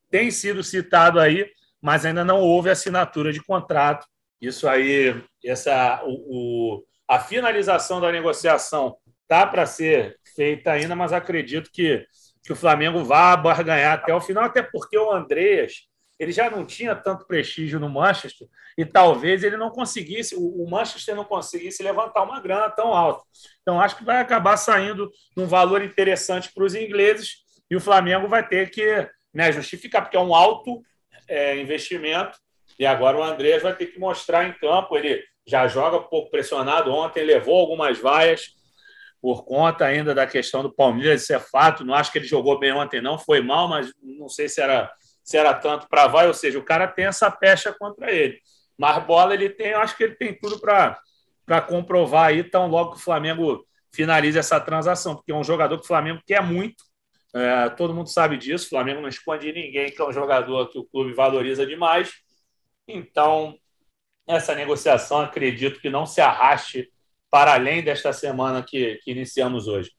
Speaker 5: tem sido citado aí, mas ainda não houve assinatura de contrato. Isso aí, essa, o, o a finalização da negociação está para ser feita ainda, mas acredito que, que o Flamengo vá barganhar até o final, até porque o Andreas ele já não tinha tanto prestígio no Manchester e talvez ele não conseguisse, o Manchester não conseguisse levantar uma grana tão alta. Então, acho que vai acabar saindo um valor interessante para os ingleses e o Flamengo vai ter que né, justificar, porque é um alto é, investimento e agora o Andrés vai ter que mostrar em campo. Ele já joga pouco pressionado, ontem levou algumas vaias por conta ainda da questão do Palmeiras, isso é fato. Não acho que ele jogou bem ontem, não. Foi mal, mas não sei se era se era tanto para vai, ou seja, o cara tem essa pecha contra ele. Mas bola ele tem, acho que ele tem tudo para comprovar aí, tão logo que o Flamengo finalize essa transação, porque é um jogador que o Flamengo quer muito, é, todo mundo sabe disso, o Flamengo não esconde ninguém que é um jogador que o clube valoriza demais. Então, essa negociação acredito que não se arraste para além desta semana que, que iniciamos hoje.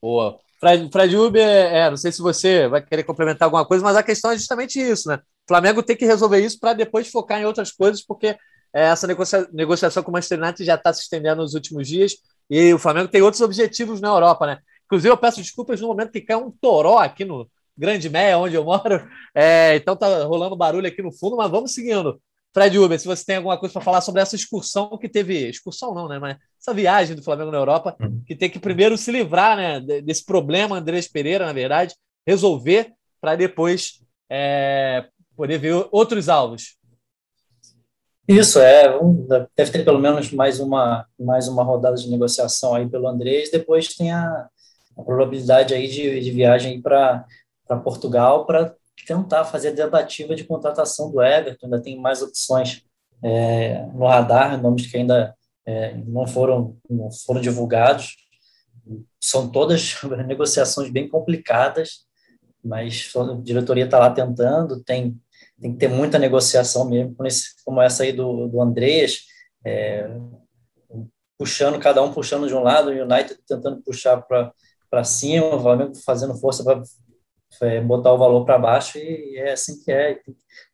Speaker 2: Boa. Fred, Fred Uber, é, não sei se você vai querer complementar alguma coisa, mas a questão é justamente isso, né? O Flamengo tem que resolver isso para depois focar em outras coisas, porque é, essa negocia negociação com o Manchester United já está se estendendo nos últimos dias e o Flamengo tem outros objetivos na Europa, né? Inclusive, eu peço desculpas no momento que cai um toró aqui no Grande Meia, onde eu moro, é, então tá rolando barulho aqui no fundo, mas vamos seguindo. Fred Uber, se você tem alguma coisa para falar sobre essa excursão que teve. Excursão não, né? Mas essa viagem do Flamengo na Europa, uhum. que tem que primeiro se livrar né, desse problema, Andrés Pereira, na verdade, resolver para depois é, poder ver outros alvos.
Speaker 4: Isso, é. Um, deve ter pelo menos mais uma, mais uma rodada de negociação aí pelo Andrés. Depois tem a, a probabilidade aí de, de viagem para Portugal para tentar fazer a debativa de contratação do Everton. Ainda tem mais opções é, no radar, nomes que ainda é, não, foram, não foram divulgados. São todas negociações bem complicadas, mas a diretoria está lá tentando. Tem, tem que ter muita negociação mesmo, como essa aí do, do Andreas, é, puxando, cada um puxando de um lado, o United tentando puxar para cima, o Flamengo fazendo força para é, botar o valor para baixo, e é assim que é.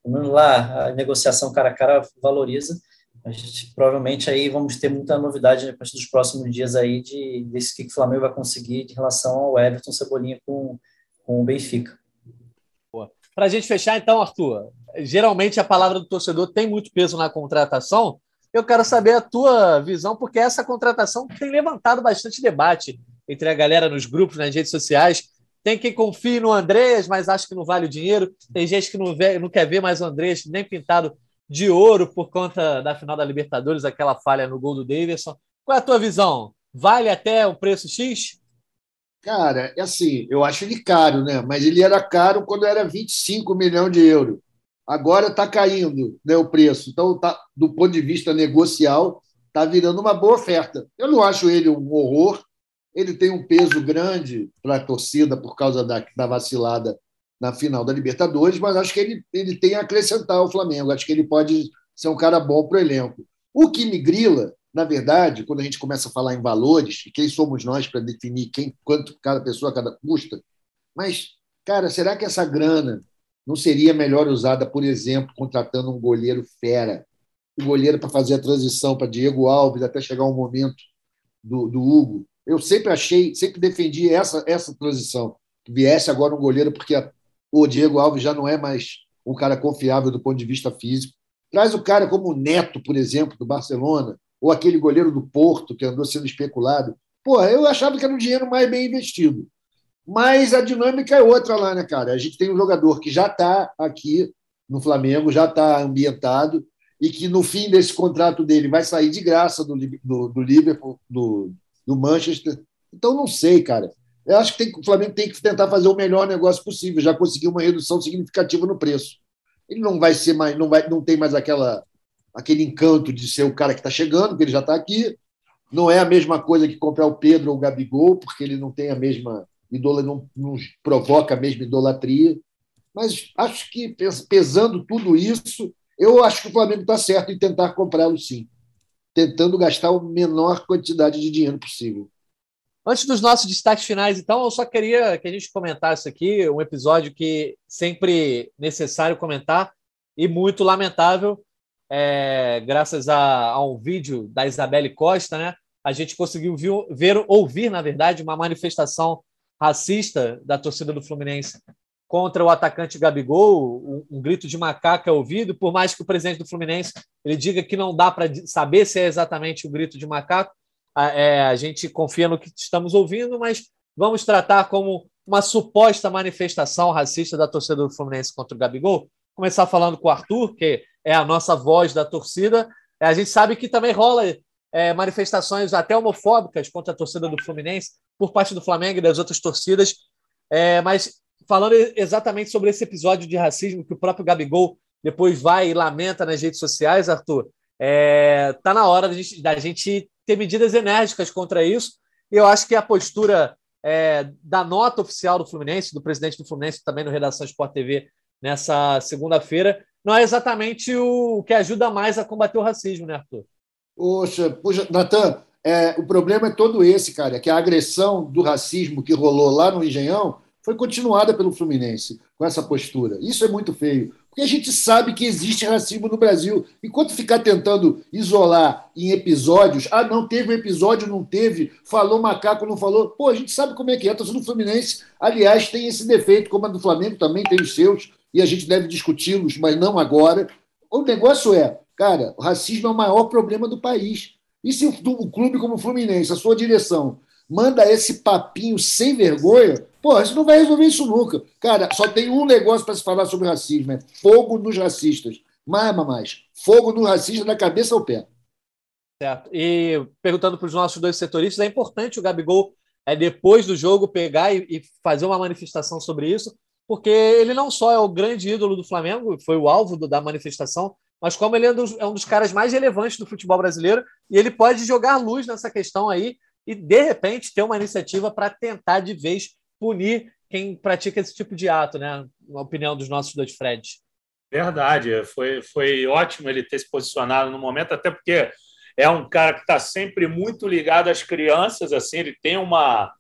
Speaker 4: Lá, a negociação cara a cara valoriza, a gente provavelmente aí vamos ter muita novidade a partir dos próximos dias aí de desse que o Flamengo vai conseguir em relação ao Everton Cebolinha com, com o Benfica.
Speaker 2: Para a gente fechar, então, Arthur, geralmente a palavra do torcedor tem muito peso na contratação. Eu quero saber a tua visão, porque essa contratação tem levantado bastante debate entre a galera nos grupos, nas redes sociais. Tem quem confie no Andrés, mas acha que não vale o dinheiro. Tem gente que não, vê, não quer ver mais o Andrés nem pintado de ouro por conta da final da Libertadores, aquela falha no gol do Davidson. Qual é a tua visão? Vale até o preço X?
Speaker 3: Cara, é assim, eu acho ele caro, né? Mas ele era caro quando era 25 milhões de euros. Agora está caindo né, o preço. Então, tá, do ponto de vista negocial, está virando uma boa oferta. Eu não acho ele um horror. Ele tem um peso grande para a torcida por causa da, da vacilada na final da Libertadores, mas acho que ele, ele tem a acrescentar ao Flamengo. Acho que ele pode ser um cara bom para o elenco. O que me grila, na verdade, quando a gente começa a falar em valores, e quem somos nós para definir quem, quanto cada pessoa cada custa, mas, cara, será que essa grana não seria melhor usada, por exemplo, contratando um goleiro fera, um goleiro para fazer a transição para Diego Alves até chegar o momento do, do Hugo? Eu sempre achei, sempre defendi essa, essa transição. Que viesse agora um goleiro, porque a, o Diego Alves já não é mais um cara confiável do ponto de vista físico. Traz o cara como o Neto, por exemplo, do Barcelona, ou aquele goleiro do Porto que andou sendo especulado. Pô, eu achava que era um dinheiro mais bem investido. Mas a dinâmica é outra lá, né, cara? A gente tem um jogador que já está aqui no Flamengo, já está ambientado, e que no fim desse contrato dele vai sair de graça do, do, do Liverpool, do, do Manchester. Então, não sei, cara. Eu acho que tem, o Flamengo tem que tentar fazer o melhor negócio possível, já conseguiu uma redução significativa no preço. Ele não vai ser mais, não vai, não tem mais aquela, aquele encanto de ser o cara que está chegando, porque ele já está aqui. Não é a mesma coisa que comprar o Pedro ou o Gabigol, porque ele não tem a mesma idola, não, não provoca a mesma idolatria. Mas acho que pesando tudo isso, eu acho que o Flamengo está certo em tentar comprá-lo sim, tentando gastar a menor quantidade de dinheiro possível.
Speaker 2: Antes dos nossos destaques finais, então, eu só queria que a gente comentasse aqui um episódio que sempre necessário comentar e muito lamentável, é, graças a, a, um vídeo da Isabelle Costa, né? A gente conseguiu ver, ver, ouvir, na verdade, uma manifestação racista da torcida do Fluminense contra o atacante Gabigol, um, um grito de macaca é ouvido, por mais que o presidente do Fluminense ele diga que não dá para saber se é exatamente o grito de macaco, é, a gente confia no que estamos ouvindo, mas vamos tratar como uma suposta manifestação racista da torcida do Fluminense contra o Gabigol. Começar falando com o Arthur, que é a nossa voz da torcida. É, a gente sabe que também rola é, manifestações até homofóbicas contra a torcida do Fluminense por parte do Flamengo e das outras torcidas. É, mas falando exatamente sobre esse episódio de racismo que o próprio Gabigol depois vai e lamenta nas redes sociais, Arthur, é, tá na hora da gente, da gente ter medidas enérgicas contra isso. E eu acho que a postura é, da nota oficial do Fluminense, do presidente do Fluminense, também no Redação Sport TV, nessa segunda-feira, não é exatamente o que ajuda mais a combater o racismo, né, Arthur?
Speaker 3: Poxa, puxa, Natan, é, o problema é todo esse, cara, que a agressão do racismo que rolou lá no Engenhão foi continuada pelo Fluminense com essa postura. Isso é muito feio. Porque a gente sabe que existe racismo no Brasil. Enquanto ficar tentando isolar em episódios, ah, não teve um episódio, não teve, falou macaco, não falou. Pô, a gente sabe como é que é. A torcida do Fluminense, aliás, tem esse defeito, como a do Flamengo também tem os seus, e a gente deve discuti-los, mas não agora. O negócio é, cara, o racismo é o maior problema do país. E se o clube como o Fluminense, a sua direção, manda esse papinho sem vergonha, pô, isso não vai resolver isso nunca. Cara, só tem um negócio para se falar sobre racismo: é fogo nos racistas. mais, mais. Fogo no racista da cabeça ao pé.
Speaker 2: Certo. E perguntando para os nossos dois setoristas, é importante o Gabigol, é, depois do jogo, pegar e, e fazer uma manifestação sobre isso, porque ele não só é o grande ídolo do Flamengo, foi o alvo do, da manifestação, mas como ele é um, dos, é um, dos, caras mais relevantes do futebol brasileiro, e ele pode jogar luz nessa questão aí e, de repente, ter uma iniciativa para tentar de vez punir quem pratica esse tipo de ato, né? Na opinião dos nossos dois Freds.
Speaker 5: Verdade, foi, foi ótimo ele ter se posicionado no momento, até porque é um cara que está sempre muito ligado às crianças, assim, ele tem uma,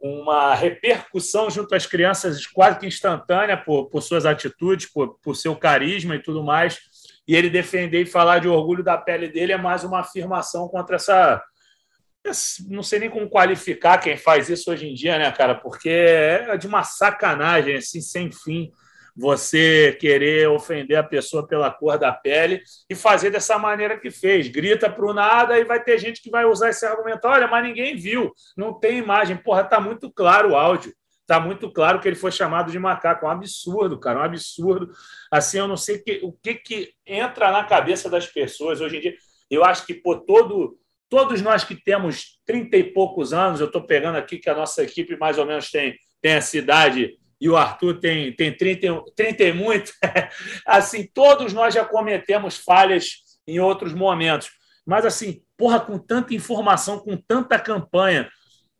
Speaker 5: uma repercussão junto às crianças quase que instantânea por, por suas atitudes, por, por seu carisma e tudo mais. E ele defender e falar de orgulho da pele dele é mais uma afirmação contra essa. Não sei nem como qualificar quem faz isso hoje em dia, né, cara? Porque é de uma sacanagem, assim, sem fim você querer ofender a pessoa pela cor da pele e fazer dessa maneira que fez. Grita para o nada e vai ter gente que vai usar esse argumento. Olha, mas ninguém viu, não tem imagem. Porra, tá muito claro o áudio. Tá muito claro que ele foi chamado de macaco. Um absurdo, cara, um absurdo. Assim, eu não sei que, o que, que entra na cabeça das pessoas hoje em dia. Eu acho que, por todo todos nós que temos 30 e poucos anos, eu estou pegando aqui que a nossa equipe mais ou menos tem, tem a cidade e o Arthur tem, tem 30, 30 e muito. assim, todos nós já cometemos falhas em outros momentos. Mas, assim, porra, com tanta informação, com tanta campanha,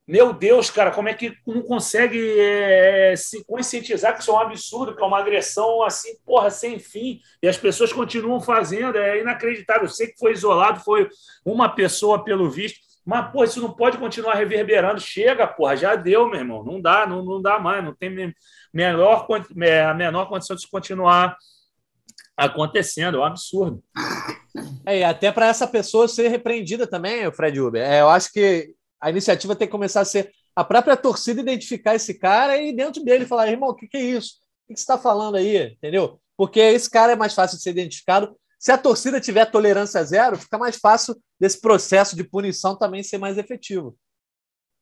Speaker 5: meu Deus, cara, como é que não consegue é, se conscientizar que isso é um absurdo, que é uma agressão assim, porra, sem fim, e as pessoas continuam fazendo, é inacreditável. Eu sei que foi isolado, foi uma pessoa pelo visto, mas, pô, isso não pode continuar reverberando. Chega, porra, já deu, meu irmão. Não dá, não, não dá mais. Não tem menor, a menor condição de continuar acontecendo. É um absurdo.
Speaker 2: É, e até para essa pessoa ser repreendida também, Fred Uber. É, eu acho que a iniciativa tem que começar a ser a própria torcida identificar esse cara e dentro dele falar, irmão, o que, que é isso? O que, você está falando aí? Entendeu? Porque esse cara é mais fácil de ser identificado se a torcida tiver tolerância zero, fica mais fácil desse processo de punição também ser mais efetivo.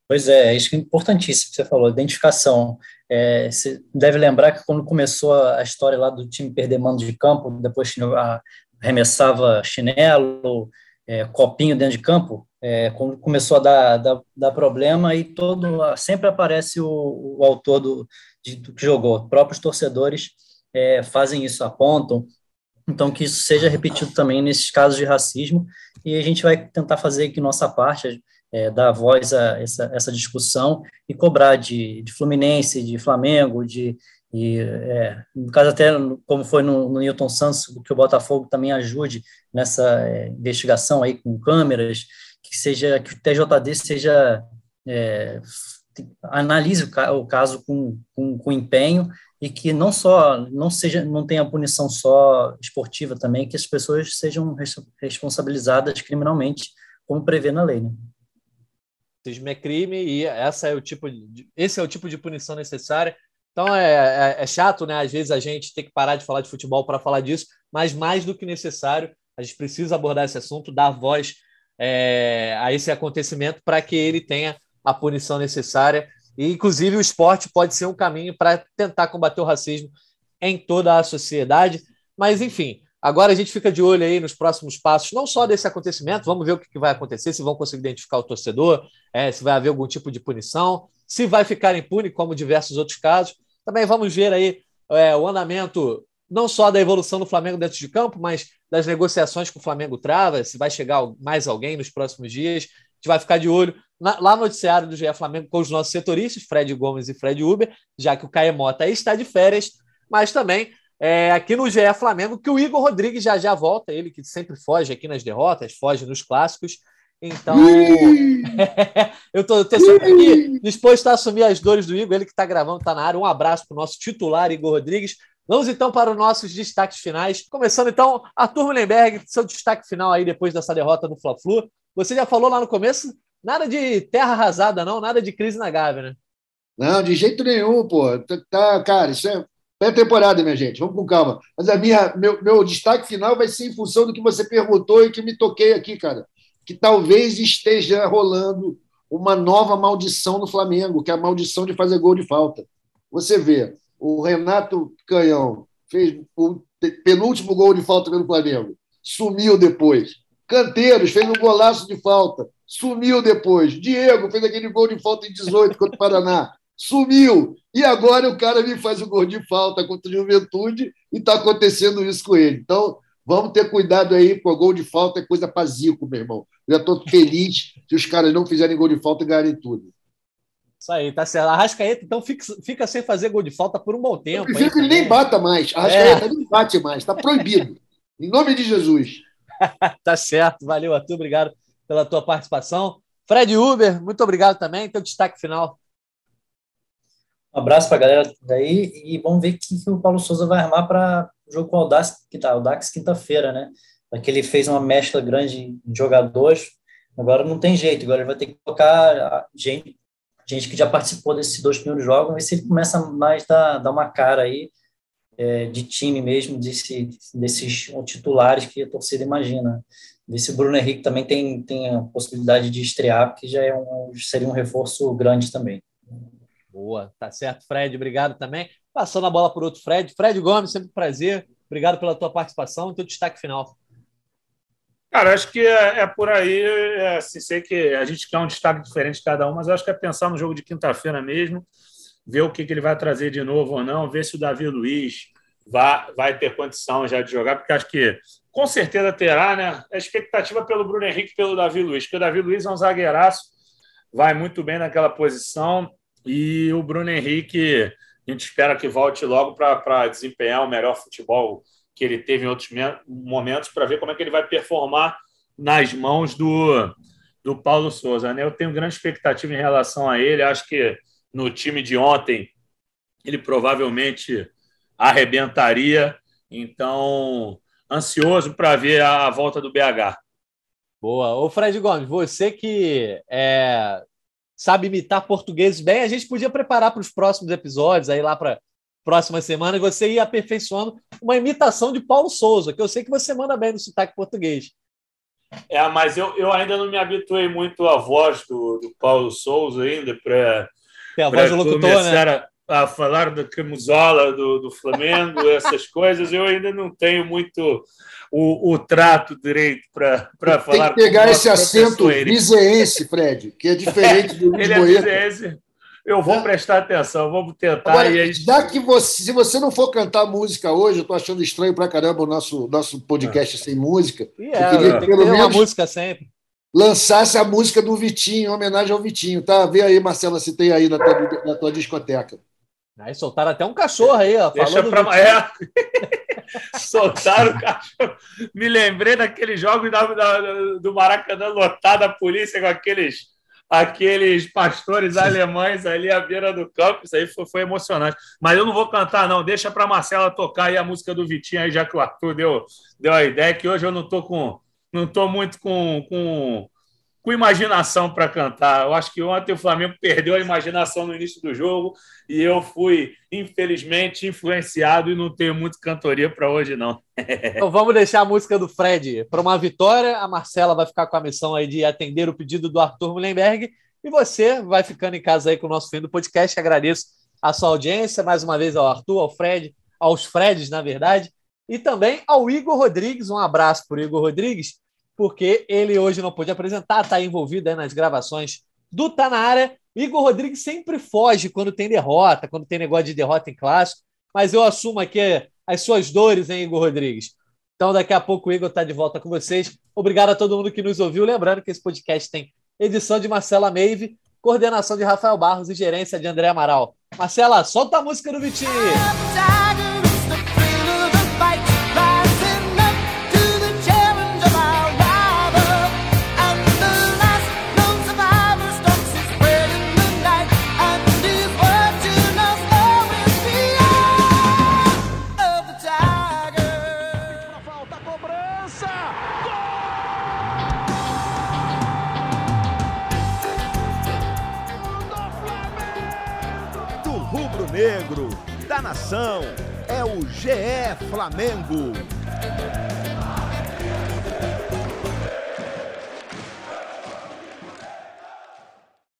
Speaker 4: Pois é, isso é importantíssimo que você falou, identificação. É, você deve lembrar que quando começou a história lá do time perder mando de campo, depois arremessava chinelo, é, copinho dentro de campo, é, quando começou a dar, dar, dar, problema, e todo, sempre aparece o, o autor do, de, do que jogou. Próprios torcedores é, fazem isso, apontam, então, que isso seja repetido também nesses casos de racismo, e a gente vai tentar fazer aqui nossa parte, é, dar voz a essa, essa discussão e cobrar de, de Fluminense, de Flamengo, de, e, é, no caso até, como foi no, no Newton Santos, que o Botafogo também ajude nessa é, investigação aí com câmeras, que seja que o TJD seja é, analise o, o caso com, com, com empenho e que não só não seja não tenha punição só esportiva também que as pessoas sejam responsabilizadas criminalmente como prevê na lei né?
Speaker 2: Racismo é crime e essa é o tipo de, esse é o tipo de punição necessária então é, é, é chato né às vezes a gente tem que parar de falar de futebol para falar disso mas mais do que necessário a gente precisa abordar esse assunto dar voz é, a esse acontecimento para que ele tenha a punição necessária e, inclusive, o esporte pode ser um caminho para tentar combater o racismo em toda a sociedade. Mas, enfim, agora a gente fica de olho aí nos próximos passos, não só desse acontecimento, vamos ver o que vai acontecer, se vão conseguir identificar o torcedor, é, se vai haver algum tipo de punição, se vai ficar impune, como diversos outros casos. Também vamos ver aí é, o andamento não só da evolução do Flamengo dentro de campo, mas das negociações que o Flamengo trava, se vai chegar mais alguém nos próximos dias. A gente vai ficar de olho na, lá no noticiário do GE Flamengo com os nossos setoristas, Fred Gomes e Fred Uber, já que o Caio Mota está de férias, mas também é, aqui no GE Flamengo, que o Igor Rodrigues já já volta, ele que sempre foge aqui nas derrotas, foge nos clássicos. Então, eu estou sempre aqui disposto a assumir as dores do Igor, ele que está gravando, está na área. Um abraço para o nosso titular, Igor Rodrigues. Vamos então para os nossos destaques finais. Começando então, Arthur Mullenberg, seu destaque final aí depois dessa derrota no Fla-Flu. Você já falou lá no começo Nada de terra arrasada, não, nada de crise na Gávea, né?
Speaker 3: Não, de jeito nenhum, pô. Tá, tá cara, isso é pré-temporada, minha gente. Vamos com calma. Mas a minha, meu, meu destaque final vai ser em função do que você perguntou e que me toquei aqui, cara. Que talvez esteja rolando uma nova maldição no Flamengo, que é a maldição de fazer gol de falta. Você vê, o Renato Canhão fez o penúltimo gol de falta pelo Flamengo. Sumiu depois. Canteiros fez um golaço de falta. Sumiu depois. Diego fez aquele gol de falta em 18 contra o Paraná. Sumiu. E agora o cara me faz o gol de falta contra a Juventude e está acontecendo isso com ele. Então, vamos ter cuidado aí, com o gol de falta é coisa para zico, meu irmão. Eu já estou feliz se os caras não fizerem gol de falta e ganharem tudo.
Speaker 2: Isso aí, tá certo. Arrascaeta, então, fica, fica sem fazer gol de falta por um bom tempo. Eu
Speaker 3: prefiro que ele nem bata mais. Arrascaeta é. nem bate mais, está proibido. em nome de Jesus.
Speaker 2: tá certo. Valeu, Arthur. Obrigado pela tua participação. Fred Uber, muito obrigado também. Teu destaque final.
Speaker 6: Um abraço para a galera daí e vamos ver o que, que o Paulo Souza vai armar para o jogo com o Audax, que tá, o Dax quinta-feira, né? Aqui ele fez uma mescla grande de jogadores, agora não tem jeito, agora ele vai ter que colocar gente, gente que já participou desses dois primeiros jogos, ver se ele começa mais a dar, uma cara aí é, de time mesmo, desse, desses titulares que a torcida imagina. Ver se o Bruno Henrique também tem, tem a possibilidade de estrear, porque já é um, seria um reforço grande também.
Speaker 2: Boa, tá certo, Fred. Obrigado também. Passando a bola por outro Fred. Fred Gomes, sempre um prazer. Obrigado pela tua participação e teu destaque final.
Speaker 5: Cara, acho que é, é por aí. É, assim, sei que a gente quer um destaque diferente de cada um, mas acho que é pensar no jogo de quinta-feira mesmo ver o que, que ele vai trazer de novo ou não, ver se o Davi Luiz vai, vai ter condição já de jogar, porque acho que com certeza terá, né? A expectativa pelo Bruno Henrique pelo Davi Luiz, porque o Davi Luiz é um zagueiraço, vai muito bem naquela posição, e o Bruno Henrique, a gente espera que volte logo para desempenhar o melhor futebol que ele teve em outros momentos, para ver como é que ele vai performar nas mãos do, do Paulo Souza. Né? Eu tenho grande expectativa em relação a ele, acho que no time de ontem, ele provavelmente arrebentaria. Então, ansioso para ver a volta do BH.
Speaker 2: Boa. Ô, Fred Gomes, você que é, sabe imitar português bem, a gente podia preparar para os próximos episódios, aí lá para próxima semana, e você ir aperfeiçoando uma imitação de Paulo Souza, que eu sei que você manda bem no sotaque português.
Speaker 5: É, mas eu, eu ainda não me habituei muito à voz do, do Paulo Souza ainda para
Speaker 2: tem a voz do locutor,
Speaker 5: né? A, a falar da camisola do, do Flamengo, essas coisas, eu ainda não tenho muito o, o trato direito para falar.
Speaker 3: Tem que pegar esse acento liseense, Fred, que é diferente do
Speaker 5: Ele é. Eu vou é. prestar atenção, vamos tentar. Agora,
Speaker 3: e aí... Já que você, se você não for cantar música hoje, eu estou achando estranho para caramba o nosso, nosso podcast ah. sem música.
Speaker 2: É, eu queria, tem pelo que ter menos, uma música sempre
Speaker 3: lançasse a música do Vitinho, em homenagem ao Vitinho, tá? Vê aí, Marcela, se tem aí na tua, na tua discoteca.
Speaker 2: Aí soltaram até um cachorro aí, ó.
Speaker 5: Deixa pra... É. soltaram o cachorro. Me lembrei daquele jogo da, da, do Maracanã lotado, a polícia com aqueles, aqueles pastores alemães ali à beira do campo. Isso aí foi, foi emocionante. Mas eu não vou cantar, não. Deixa para Marcela tocar aí a música do Vitinho, aí, já que o Arthur deu, deu a ideia, que hoje eu não tô com não estou muito com, com, com imaginação para cantar. Eu acho que ontem o Flamengo perdeu a imaginação no início do jogo e eu fui, infelizmente, influenciado e não tenho muito cantoria para hoje, não.
Speaker 2: então vamos deixar a música do Fred para uma vitória. A Marcela vai ficar com a missão aí de atender o pedido do Arthur Mullenberg e você vai ficando em casa aí com o nosso fim do podcast. Agradeço a sua audiência, mais uma vez ao Arthur, ao Fred, aos Freds, na verdade, e também ao Igor Rodrigues. Um abraço para Igor Rodrigues porque ele hoje não pôde apresentar, está envolvido nas gravações do Tá na área. Igor Rodrigues sempre foge quando tem derrota, quando tem negócio de derrota em clássico, mas eu assumo aqui as suas dores, hein, Igor Rodrigues? Então, daqui a pouco o Igor está de volta com vocês. Obrigado a todo mundo que nos ouviu. Lembrando que esse podcast tem edição de Marcela Meive, coordenação de Rafael Barros e gerência de André Amaral. Marcela, solta a música do Vitinho!
Speaker 7: Nação, é o GE Flamengo.